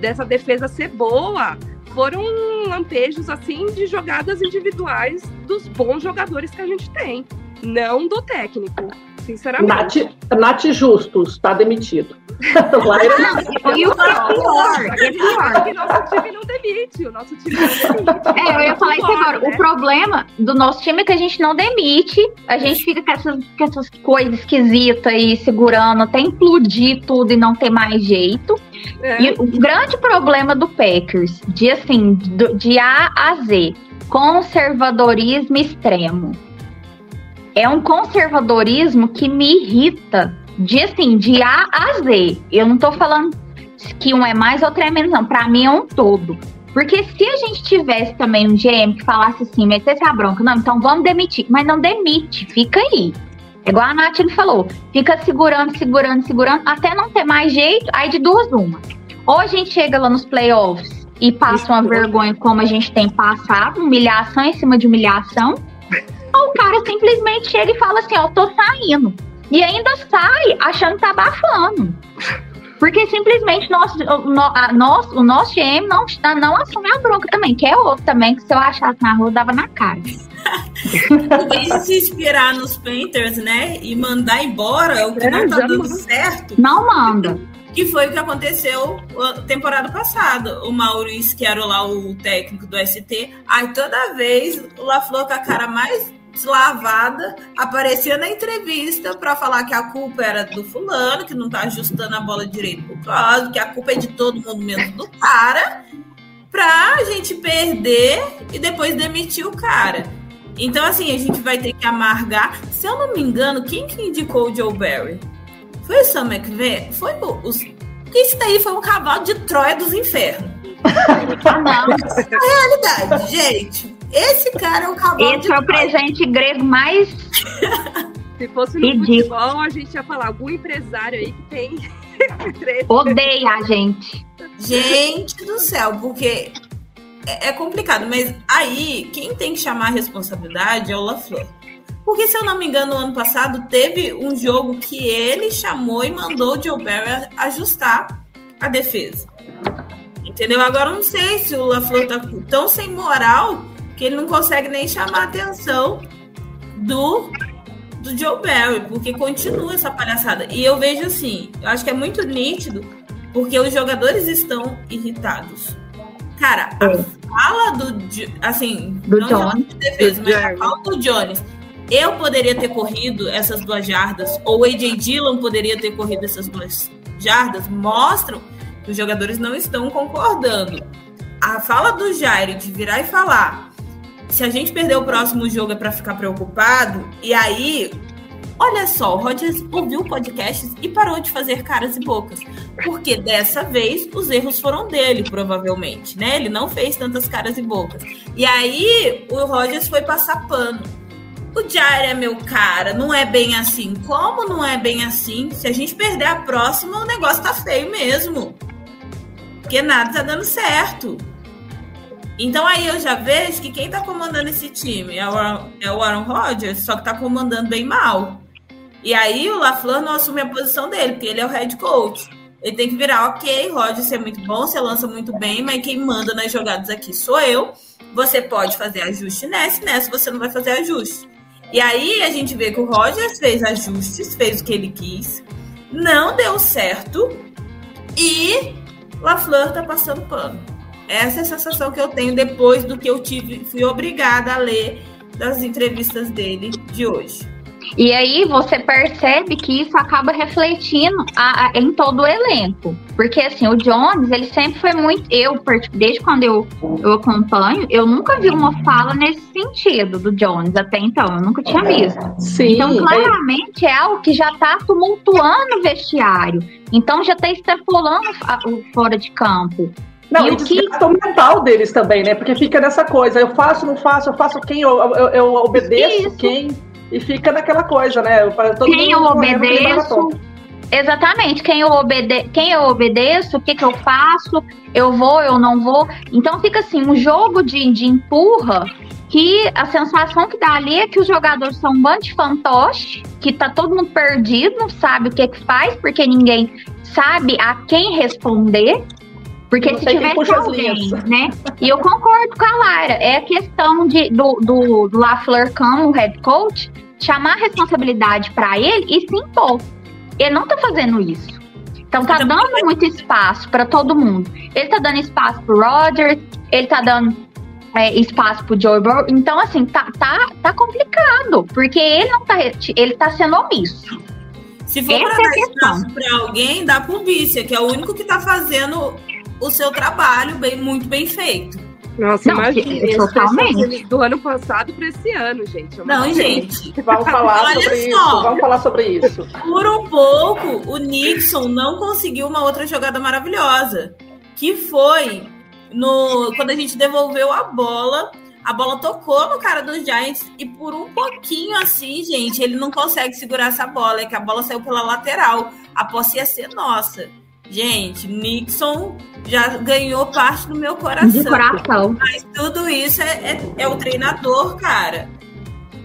dessa defesa ser boa foram lampejos assim de jogadas individuais dos bons jogadores que a gente tem, não do técnico. Sinceramente. Nath, Nath Justus, tá demitido. (laughs) Laira, E o pior, é pior. que nosso time não demite, o nosso time não demite. É, eu ia falar isso agora. Né? O problema do nosso time é que a gente não demite, a gente fica com essas, com essas coisas esquisitas aí, segurando até implodir tudo e não ter mais jeito. É. E o grande problema do Packers, de assim, de A a Z, conservadorismo extremo. É um conservadorismo que me irrita, de assim, de A a Z. Eu não tô falando que um é mais, outro é menos, não. Pra mim é um todo. Porque se a gente tivesse também um GM que falasse assim, metesse a bronca, não, então vamos demitir. Mas não demite, fica aí. Igual a Nath falou, fica segurando, segurando, segurando, até não ter mais jeito, aí de duas uma. Ou a gente chega lá nos playoffs e passa uma vergonha como a gente tem passado, humilhação em cima de humilhação, ou o cara simplesmente chega e fala assim, ó, tô saindo. E ainda sai achando que tá abafando. Porque simplesmente nosso, o, nosso, o nosso GM não, não assume a bronca também, que é outro também, que se eu achasse na rua, dava na cara. em vez de se inspirar nos Painters, né? E mandar embora o que não tá dando certo, Não manda. que foi o que aconteceu temporada passada. O Maurício, que era lá o técnico do ST, aí toda vez o LaFleur com a cara mais deslavada aparecia na entrevista para falar que a culpa era do fulano, que não tá ajustando a bola direito pro próximo, que a culpa é de todo mundo menos do cara, pra gente perder e depois demitir o cara. Então, assim, a gente vai ter que amargar. Se eu não me engano, quem que indicou o Joe Barry? Foi o Sam McVeigh? Foi o, os... Isso daí foi um cavalo de Troia dos infernos. (laughs) Ah, não. Verdade, gente. Esse cara é um cavalo de Esse é o presente grego mais. (laughs) Se fosse no Ridículo. futebol, a gente ia falar algum empresário aí que tem. (laughs) Odeia a gente. Gente do céu, porque é, é complicado. Mas aí, quem tem que chamar a responsabilidade é o LaFleur. Porque, se eu não me engano, no ano passado teve um jogo que ele chamou e mandou o Joe Barry ajustar a defesa. Entendeu? Agora eu não sei se o LaFleur tá tão sem moral que ele não consegue nem chamar a atenção do, do Joe Barry, porque continua essa palhaçada. E eu vejo assim, eu acho que é muito nítido porque os jogadores estão irritados. Cara, a É. fala do assim, Do não Jones. de defesa, mas a Jeremy. fala do Jones. Eu poderia ter corrido essas duas jardas, ou o AJ Dillon poderia ter corrido essas duas jardas, mostram que os jogadores não estão concordando. A fala do Jairo de virar e falar: se a gente perder o próximo jogo é para ficar preocupado, e aí, olha só, o Rodgers ouviu podcasts e parou de fazer caras e bocas. Porque dessa vez os erros foram dele, provavelmente, né? Ele não fez tantas caras e bocas. E aí o Rodgers foi passar pano. O Jair é meu cara, não é bem assim. Como não é bem assim? Se a gente perder a próxima, o negócio tá feio mesmo. Porque nada tá dando certo. Então aí eu já vejo que quem tá comandando esse time é o Aaron, é Aaron Rodgers, só que tá comandando bem mal. E aí o LaFleur não assume a posição dele, porque ele é o head coach. Ele tem que virar, ok, Rodgers é muito bom, você lança muito bem, mas quem manda nas jogadas aqui sou eu. Você pode fazer ajuste nessa, nessa você não vai fazer ajuste. E aí a gente vê que o Rodgers fez ajustes, fez o que ele quis, não deu certo e LaFleur tá passando pano. Essa é a sensação que eu tenho depois do que eu tive, fui obrigada a ler das entrevistas dele de hoje. E aí você percebe que isso acaba refletindo a- a- em todo o elenco. Porque assim, o Jones, ele sempre foi muito. Eu, desde quando eu, eu acompanho, eu nunca vi uma fala nesse sentido do Jones até então. Eu nunca tinha visto. Sim, Então, é- claramente é algo que já tá tumultuando o vestiário. Então já tá extrapolando o fora de campo. Não, E o que- desgasta o mental deles também, né? Porque fica nessa coisa, eu faço, não faço, eu faço quem, eu, eu, eu obedeço Isso. quem, e fica naquela coisa, né? Eu- todo Quem eu aquele obedeço. Exatamente, quem eu, obede quem eu obedeço, o que, que eu faço, eu vou, eu não vou. Então fica assim, um jogo de, de empurra que a sensação que dá ali é que os jogadores são um bando de fantoche, que tá todo mundo perdido, não sabe o que, que faz, porque ninguém sabe a quem responder. Porque se tivesse alguém, né? E eu concordo com a Lara, é a questão de, do, do, do LaFleur como head coach chamar a responsabilidade para ele e se impor. Ele não tá fazendo isso. Então tá dando muito espaço para todo mundo. Ele tá dando espaço pro Rodgers, ele tá dando é, espaço pro Joe Burrow. Então, assim, tá, tá, tá complicado. Porque ele não tá. Ele tá sendo omisso. Se for Essa para é dar questão. espaço para alguém, dá pro Bícia, que é o único que tá fazendo o seu trabalho bem, muito bem feito. Nossa, Não, imagina. totalmente. Do ano passado para esse ano, gente. É Não, gente. Vamos (laughs) falar Olha sobre só. isso, vamos falar sobre isso. Por um pouco, o Nixon não conseguiu uma outra jogada maravilhosa, que foi no quando a gente devolveu a bola, a bola tocou no cara dos Giants e por um pouquinho assim, gente, ele não consegue segurar essa bola, é que a bola saiu pela lateral. A posse ia ser nossa. Gente, Nixon já ganhou parte do meu De coração. coração. Mas tudo isso é, é, é o treinador, cara.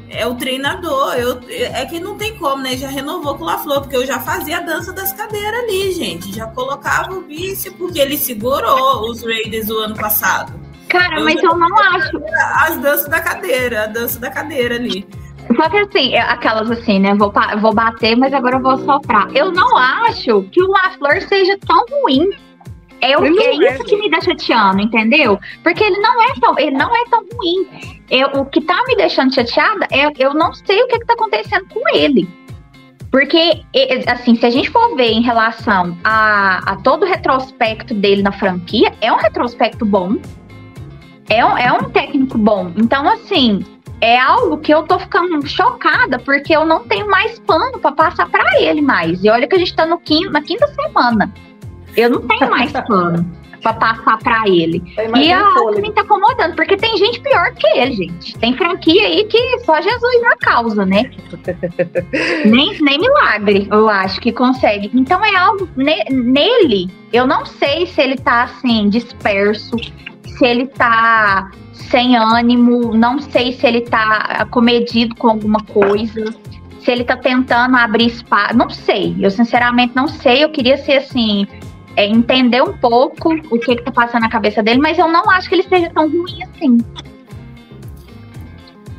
É o treinador. Eu, é que não tem como, né? Já renovou com o LaFleur, porque eu já fazia a dança das cadeiras ali, gente. Já colocava o vice, porque ele segurou os Raiders do ano passado. Cara, Eu mas eu não acho. As danças da cadeira, a dança da cadeira ali. Só que assim, é aquelas assim, né? Vou, vou bater, mas agora eu vou soprar. Eu não acho que o LaFleur seja tão ruim. É, não é é, isso que me deixa chateando, entendeu? Porque ele não é tão, ele não é tão ruim. Eu, o que tá me deixando chateada é eu não sei o que, que tá acontecendo com ele. Porque, assim, se a gente for ver em relação a, a todo o retrospecto dele na franquia, é um retrospecto bom. É um, é um técnico bom. Então, assim, é algo que eu tô ficando chocada, porque eu não tenho mais pano pra passar pra ele mais. E olha que a gente tá no quinto, na quinta semana. Eu não tenho mais (laughs) pano pra passar pra ele. E mais algo que fôlego. me tá incomodando, porque tem gente pior que ele, gente. Tem franquia aí que só Jesus na causa, né? (laughs) nem, nem milagre, eu acho que consegue. Então é algo ne- nele. Eu não sei se ele tá assim, disperso, se ele tá sem ânimo, não sei se ele tá acomedido com alguma coisa, se ele tá tentando abrir espaço. Não sei, eu sinceramente não sei. Eu queria ser assim. é, entender um pouco o que, que tá passando na cabeça dele, mas eu não acho que ele seja tão ruim assim.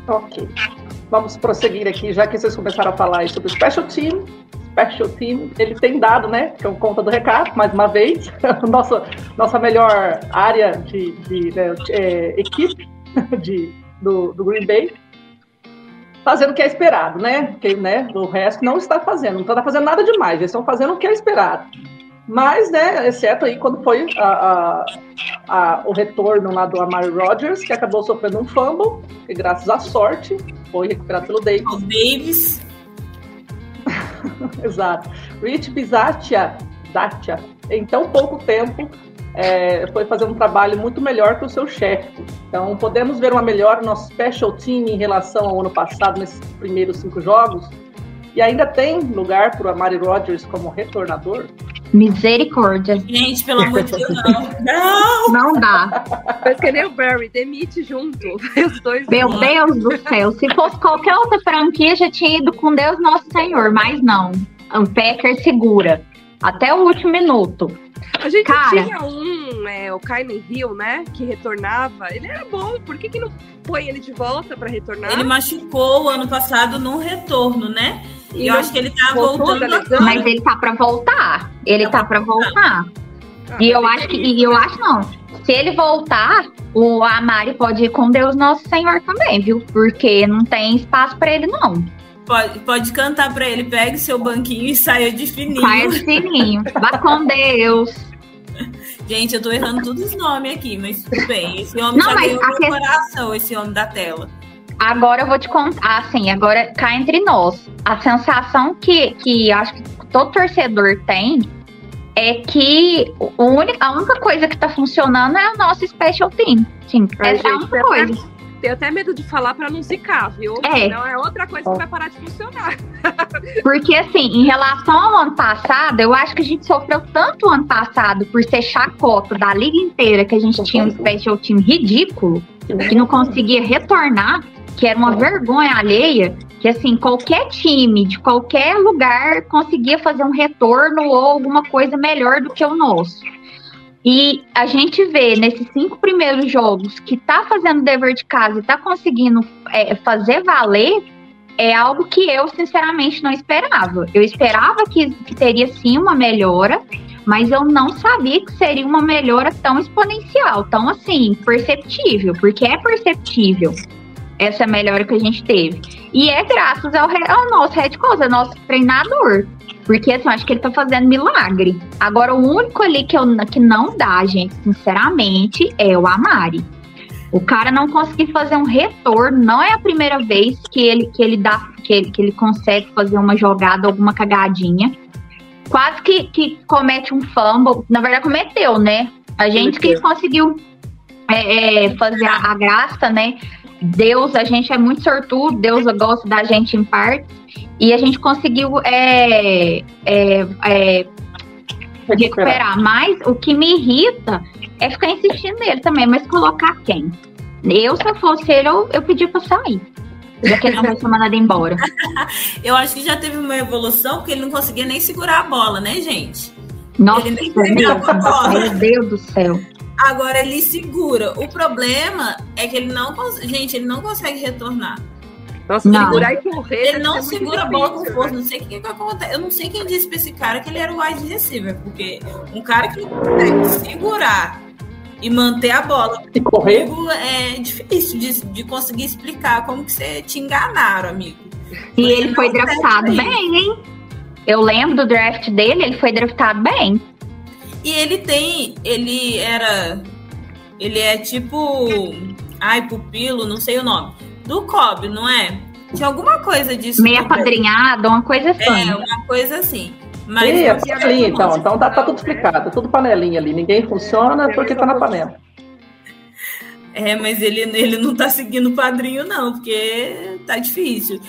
Ok. Vamos prosseguir aqui, já que vocês começaram a falar sobre o Special Team. Special Team, ele tem dado, né? Que é o conta do recado, mais uma vez, (laughs) nossa, nossa melhor área de, de né, é, equipe (laughs) de, do, do Green Bay, fazendo o que é esperado, né? Que, né? O resto não está fazendo, não está fazendo nada demais, eles estão fazendo o que é esperado. Mas, né, exceto aí quando foi a, a, a, o retorno lá do Amari Rodgers, que acabou sofrendo um fumble, e graças à sorte foi recuperado pelo Davis. O Davis. (laughs) Exato. Rich Bizatia, Datia, em tão pouco tempo, é, foi fazer um trabalho muito melhor que o seu chefe. Então, podemos ver uma melhora no nosso special team em relação ao ano passado, nesses primeiros cinco jogos. E ainda tem lugar para o Amari Rodgers como retornador? Misericórdia. Gente, pelo amor de Deus, não. Não! Não dá. Mas que nem o Barry, demite junto. Os dois. Meu Deus do céu. Se fosse qualquer outra franquia, já tinha ido com Deus Nosso Senhor. Mas não. O Packer segura. Até o último minuto. A gente Cara. tinha um, é, o Kylie Hill, né? Que retornava. Ele era bom. Por que, que não põe ele de volta pra retornar? Ele machucou o ano passado num retorno, né? E eu não acho que ele tá voltando? Mas ele tá pra voltar. Ele Tá tá pra voltar. Ah, E eu acho que, e eu acho não. Se ele voltar, o Amari pode ir com Deus Nosso Senhor também, viu? Porque não tem espaço pra ele, não. Pode, pode cantar pra ele, pegue seu banquinho e saia de fininho. Sai de fininho. Vá com Deus. Gente, eu tô errando todos os nomes aqui, mas tudo bem. Esse homem Não, já ganhou meu que- coração, esse homem da tela. Agora eu vou te contar, assim, agora cá entre nós. A sensação que, que acho que todo torcedor tem é que o único, a única coisa que tá funcionando é o nosso special team. Sim, essa é a única é coisa. Tenho até medo de falar pra não zicar, viu? É. Não é outra coisa que vai parar de funcionar. (laughs) Porque, assim, em relação ao ano passado, eu acho que a gente sofreu tanto o ano passado por ser chacota da liga inteira, que a gente tinha um special team ridículo, que não conseguia retornar, que era uma vergonha alheia, que, assim, qualquer time de qualquer lugar conseguia fazer um retorno ou alguma coisa melhor do que o nosso. E a gente vê nesses cinco primeiros jogos que tá fazendo dever de casa e tá conseguindo é, fazer valer, é algo que eu, sinceramente, não esperava. Eu esperava que, que teria sim uma melhora, mas eu não sabia que seria uma melhora tão exponencial, tão assim, perceptível, porque é perceptível essa melhora que a gente teve. E é graças ao, ao nosso head coach, ao nosso treinador. Porque assim, eu acho que ele tá fazendo milagre. Agora, o único ali que, eu, que não dá, gente, sinceramente, é o Amari. O cara não conseguir fazer um retorno, não é a primeira vez que ele, que ele dá, que ele, que ele consegue fazer uma jogada, alguma cagadinha. Quase que, que comete um fumble. Na verdade, cometeu, né? A gente que conseguiu é, é, fazer a, a graça, né? Deus, a gente é muito sortudo, Deus gosta da gente em parte. E a gente conseguiu é, é, é, recuperar. Mas o que me irrita é ficar insistindo nele também, mas colocar quem? Eu, se eu fosse ele, eu, eu pedia pra sair. Já que ele não vai ser mandado embora. (laughs) Eu acho que já teve uma evolução, porque ele não conseguia nem segurar a bola, né, gente? Nossa, Ele nem meu, pegava a bola. meu Deus do céu. Agora ele segura. O problema é que ele não consegue. Gente, ele não consegue retornar. Nossa, Não. segurar e correr. Ele não segura a bola com difícil, força. né? Não sei o que, que acontece. Eu não sei quem disse pra esse cara que ele era o wide receiver. Porque um cara que não consegue segurar e manter a bola E correr? é difícil de, de conseguir explicar como que você te enganaram, amigo. E Você ele foi draftado bem, hein? Eu lembro do draft dele, ele foi draftado bem. E ele tem. Ele era. Ele é tipo. Ai, pupilo, não sei o nome. Do Cobb, não é? Tinha alguma coisa disso. Meia padrinhada, uma coisa assim. É, uma coisa assim. Mas Ih, é panelinha, então. Então tá, tá tudo explicado, tudo panelinha ali. Ninguém funciona porque tá na panela. É, mas ele, ele não tá seguindo o padrinho, não, porque tá difícil.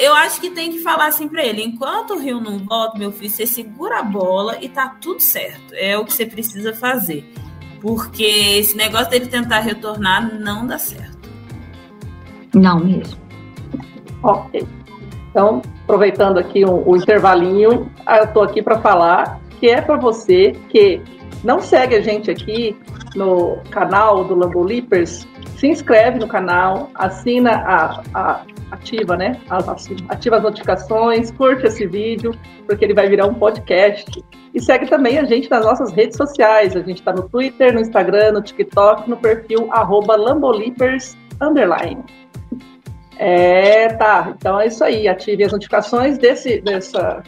Eu acho que tem que falar assim pra ele: enquanto o Rio não volta, meu filho, você segura a bola e tá tudo certo. É o que você precisa fazer. Porque esse negócio dele tentar retornar não dá certo. Não mesmo. Ok. Então, aproveitando aqui o, o intervalinho, eu tô aqui para falar que é para você que não segue a gente aqui no canal do Lambo Leapers, se inscreve no canal, assina a, a ativa, né? Ativa as notificações, curte esse vídeo, porque ele vai virar um podcast. E segue também a gente nas nossas redes sociais. A gente está no Twitter, no Instagram, no TikTok, no perfil arroba Lambolipers underline. É, tá. Então é isso aí. Ative as notificações desse, dessa,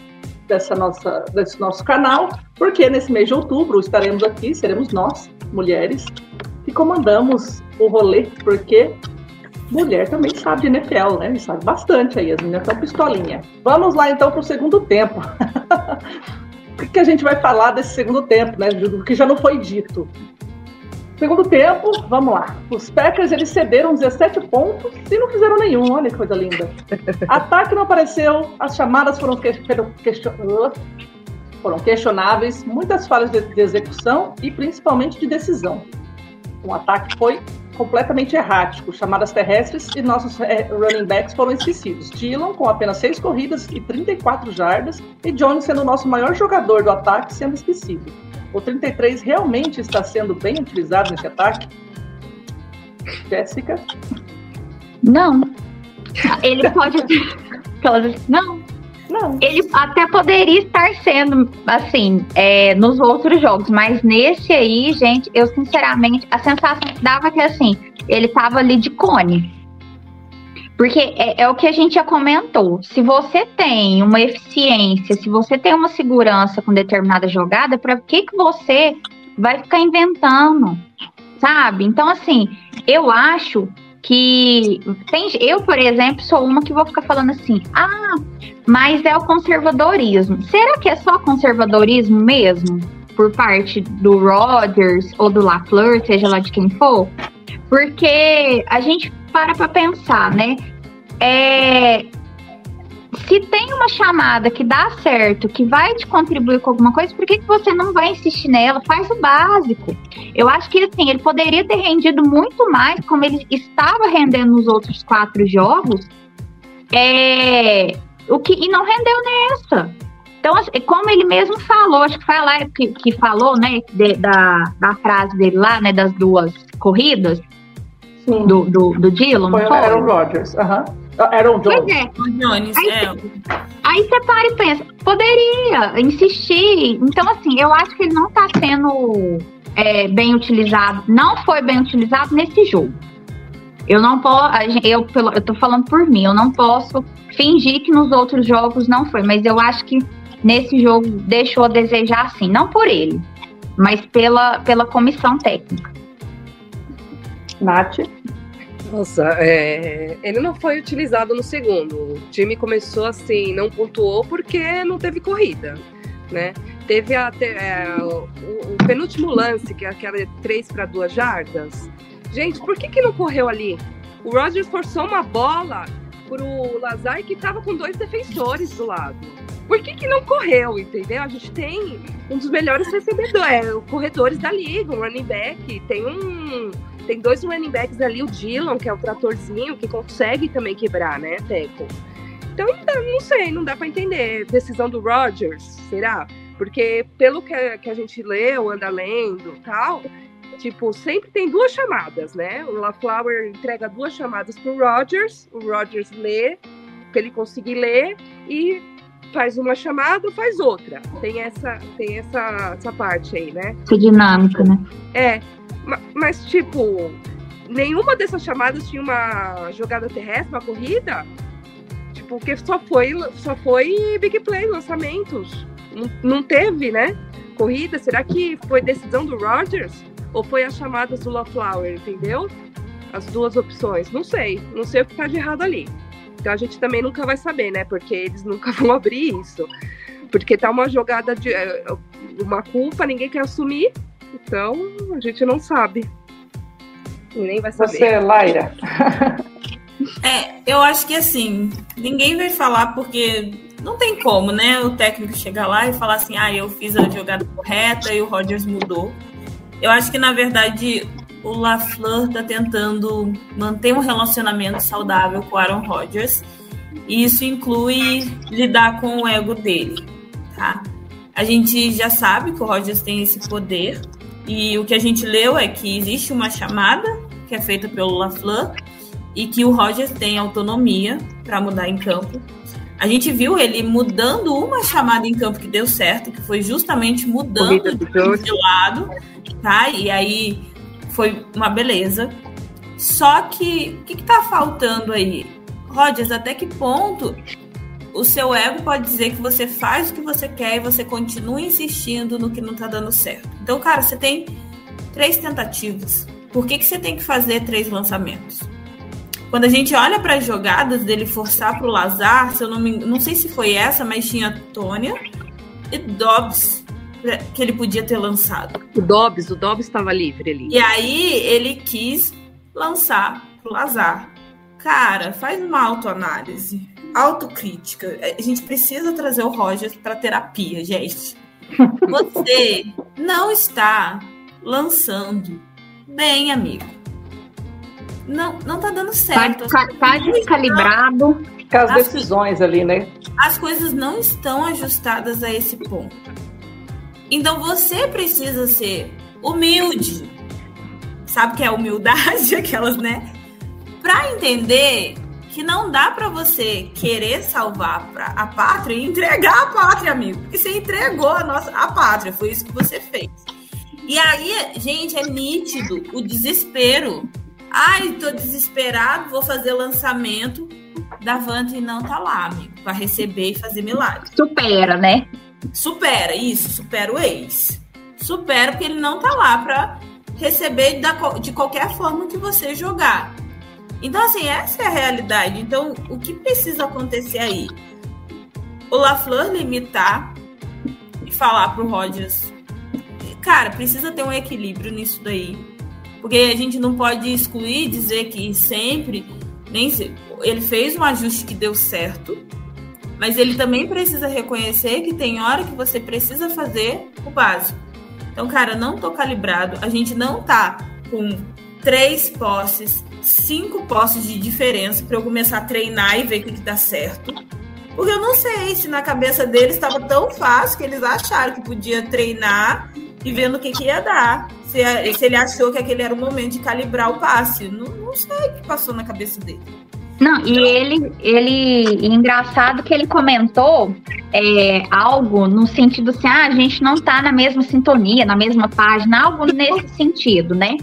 dessa nossa, desse nosso canal, porque nesse mês de outubro estaremos aqui, seremos nós, mulheres, que comandamos o rolê, porque mulher também sabe de NFL, né? E sabe bastante aí, as meninas estão pistolinha. Vamos lá então para o segundo tempo. (laughs) o que a gente vai falar desse segundo tempo, né? Do que já não foi dito. Segundo tempo, vamos lá. Os Packers eles cederam 17 pontos e não fizeram nenhum. Olha que coisa linda. (laughs) Ataque não apareceu, as chamadas foram, que... foram questionáveis, muitas falhas de execução e principalmente de decisão. O ataque foi completamente errático. Chamadas terrestres e nossos é, running backs foram esquecidos. Dillon com apenas seis corridas e 34 jardas e Jones sendo o nosso maior jogador do ataque sendo esquecido. O 33 realmente está sendo bem utilizado nesse ataque? Jéssica? Não. Ele pode. (laughs) Não. Não. Ele até poderia estar sendo, assim, é, nos outros jogos, mas nesse aí, gente, eu sinceramente, a sensação que dava é que, assim, ele tava ali de cone. Porque é, é, o que a gente já comentou. Se você tem uma eficiência, se você tem uma segurança com determinada jogada, para que, que você vai ficar inventando? Sabe? Então, assim, eu acho que tem, eu, por exemplo, sou uma que vou ficar falando assim: ah, mas é o conservadorismo. Será que é só conservadorismo mesmo? Por parte do Rodgers ou do LaFleur, seja lá de quem for? Porque a gente para para pensar, né? É, se tem uma chamada que dá certo, que vai te contribuir com alguma coisa, por que, que você não vai insistir nela? Faz o básico. Eu acho que assim, ele poderia ter rendido muito mais, como ele estava rendendo nos outros quatro jogos, é, o que, e não rendeu nessa. Então, assim, como ele mesmo falou, acho que foi lá que, que falou, né, de, da, da frase dele lá, né, das duas corridas, Sim. do, do, do Dylan. Foi, foi? Era o Rodgers, aham. Uhum. Aaron Jones. Pois é. Jones, aí, é. aí você para e pensa, poderia insistir. Então, assim, eu acho que ele não está sendo é, bem utilizado, não foi bem utilizado nesse jogo. Eu não posso, eu, eu tô falando por mim, eu não posso fingir que nos outros jogos não foi, mas eu acho que nesse jogo deixou a desejar sim, não por ele, mas pela, pela comissão técnica. Nath? Nossa, é, ele não foi utilizado no segundo. O time começou assim, não pontuou porque não teve corrida, né? Teve a, é, o, o, penúltimo lance, que é aquela de 3 para 2 jardas. Gente, por que, que não correu ali? O Rogers forçou uma bola pro Lazar que estava com dois defensores do lado. Por que, que não correu, entendeu? A gente tem um dos melhores recebedores, é, corredores da liga, um running back, tem um tem dois running backs ali, o Dylan, que é o tratorzinho, que consegue também quebrar, né, Teco? Então, não sei, não dá para entender. Decisão do Rodgers, será? Porque pelo que, que a gente leu, anda lendo tal, tipo, sempre tem duas chamadas, né? O LaFlower entrega duas chamadas pro Rodgers, o Rodgers lê, para ele conseguir ler, e faz uma chamada, faz outra. Tem essa, tem essa, essa parte aí, né? Essa dinâmica, né? É, mas, tipo, nenhuma dessas chamadas tinha uma jogada terrestre, uma corrida? Tipo, porque só foi, só foi big play, lançamentos. Não, não teve, né? Corrida. Será que foi decisão do Rogers? Ou foi as chamadas do LaFlower, entendeu? As duas opções. Não sei. Não sei o que tá de errado ali. Então a gente também nunca vai saber, né? Porque eles nunca (laughs) vão abrir isso. Porque tá uma jogada de. Eh, uma culpa, ninguém quer assumir. Então, a gente não sabe. E nem vai saber. Você, Laira. (laughs) é, eu acho que assim, ninguém vai falar porque não tem como, né? O técnico chegar lá e falar assim: ah, eu fiz a jogada correta e o Rodgers mudou. Eu acho que, na verdade, o LaFleur está tentando manter um relacionamento saudável com o Aaron Rodgers. E isso inclui lidar com o ego dele, tá? A gente já sabe que o Rodgers tem esse poder, e o que a gente leu é que existe uma chamada que é feita pelo LaFleur, e que o Rogers tem autonomia para mudar em campo. A gente viu ele mudando uma chamada em campo que deu certo, que foi justamente mudando de lado, tá? E aí foi uma beleza. Só que o que, que tá faltando aí? Rogers, até que ponto o seu ego pode dizer que você faz o que você quer e você continua insistindo no que não tá dando certo? Então, cara, você tem três tentativas. Por que, que você tem que fazer três lançamentos? Quando a gente olha para as jogadas dele forçar para o Lazar, se eu não me, não sei se foi essa, mas tinha Tônia e Dobbs que ele podia ter lançado. O Dobbs, o Dobbs estava livre ali. E aí ele quis lançar pro Lazar. Cara, faz uma autoanálise, autocrítica. A gente precisa trazer o Rogers para terapia, gente. (laughs) Você não está lançando bem, amigo. Não, não tá dando Tá, certo. tá, tá descalibrado. Com as Assim, decisões ali, né? as coisas não estão ajustadas a esse ponto. Então você precisa ser humilde. Sabe o que é humildade? (laughs) Aquelas, né? Pra entender que não dá pra você querer salvar a pátria e entregar a pátria, amigo. Porque você entregou a nossa a pátria, foi isso que você fez. E aí, gente, é nítido o desespero. Ai, tô desesperado, vou fazer lançamento. Davante não tá lá, amigo, pra receber e fazer milagre. Supera, né? Supera, isso, supera o ex. Supera porque ele não tá lá pra receber da de qualquer forma que você jogar. Então, assim, essa é a realidade. Então, o que precisa acontecer aí? O LaFleur limitar e falar pro Rodgers, cara, precisa ter um equilíbrio nisso daí. Porque a gente não pode excluir dizer que sempre, nem se, ele fez um ajuste que deu certo, mas ele também precisa reconhecer que tem hora que você precisa fazer o básico. Então, cara, não tô calibrado. A gente não tá com três posses, cinco posses de diferença para eu começar a treinar e ver o que, que dá certo. Porque eu não sei se na cabeça deles estava tão fácil que eles acharam que podia treinar e vendo o que, que ia dar. Se, se ele achou que aquele era o momento de calibrar o passe. Não, não sei o que passou na cabeça dele. Não, e ele, ele, engraçado que ele comentou é, algo no sentido assim, ah, a gente não tá na mesma sintonia, na mesma página, algo nesse sentido, né?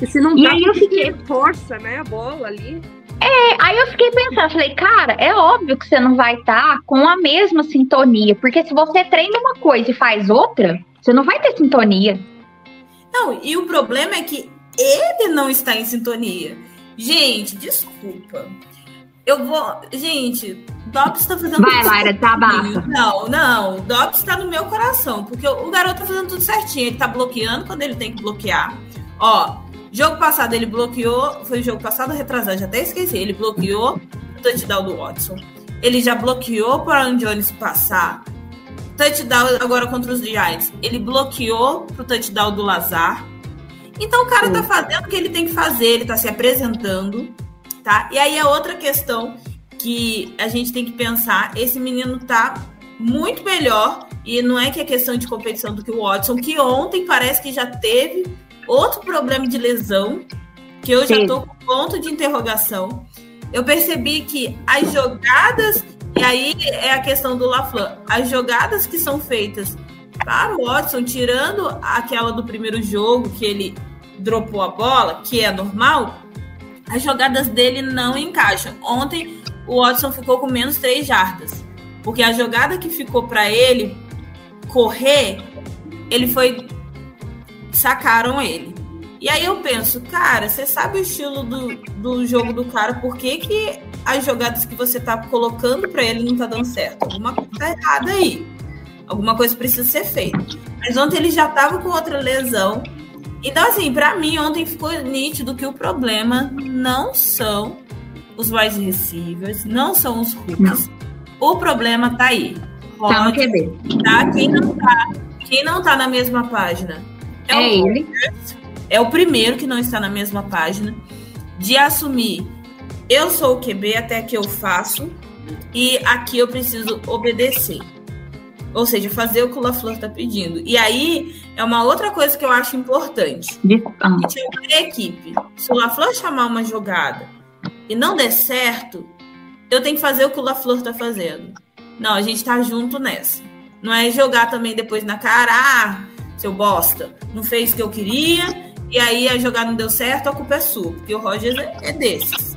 E se não E tá, aí eu fiquei- força, né, a bola ali. É, aí eu fiquei pensando, falei, cara, é óbvio que você não vai estar com a mesma sintonia, porque se você treina uma coisa e faz outra, você não vai ter sintonia. Não, e o problema é que ele não está em sintonia. Gente, desculpa. Eu vou. Gente, Dobbs tá fazendo Vai, tudo Laira, tá desabafa. Não, não. Dobbs tá no meu coração. Porque o garoto tá fazendo tudo certinho. Ele tá bloqueando quando ele tem que bloquear. Ó, jogo passado ele bloqueou. Foi o jogo passado retrasado? Já até esqueci. Ele bloqueou o touchdown do Watson. Ele já bloqueou para o Jones passar. Touchdown agora contra os Giants. Ele bloqueou pro touchdown do Lazar. Então o cara tá fazendo o que ele tem que fazer, ele tá se apresentando, tá? E aí a outra questão que a gente tem que pensar, esse menino tá muito melhor e não é que é questão de competição do que o Watson, que ontem parece que já teve outro problema de lesão, que eu já Sim. tô com ponto de interrogação. Eu percebi que as jogadas, e aí é a questão do LaFleur, as jogadas que são feitas para o Watson, tirando aquela do primeiro jogo que ele dropou a bola, que é normal, as jogadas dele não encaixam. Ontem o Watson ficou com menos 3 jardas, porque a jogada que ficou para ele correr, ele foi sacaram ele. E aí eu penso, cara, você sabe o estilo do, do jogo do cara, por que, que as jogadas que você tá colocando para ele não tá dando certo? Alguma coisa tá errada aí. Alguma coisa precisa ser feita. Mas ontem ele já tava com outra lesão. Então, assim, para mim, ontem ficou nítido que o problema não são os wide receivers, não são os hooks. O problema tá aí. Tá no QB. tá? Quem não tá, quem não tá na mesma página É o ele. é o primeiro que não está na mesma página de assumir eu sou o QB até que eu faço e aqui eu preciso obedecer. Ou seja, fazer o que o LaFleur está pedindo. E aí é uma outra coisa que eu acho importante. Ah, A é equipe. Se o LaFleur chamar uma jogada e não der certo, eu tenho que fazer o que o LaFleur tá fazendo. Não, a gente tá junto nessa. Não é jogar também depois na cara, ah, seu bosta, não fez o que eu queria, e aí a jogada não deu certo, a culpa é sua, porque o Rogers é, é desses.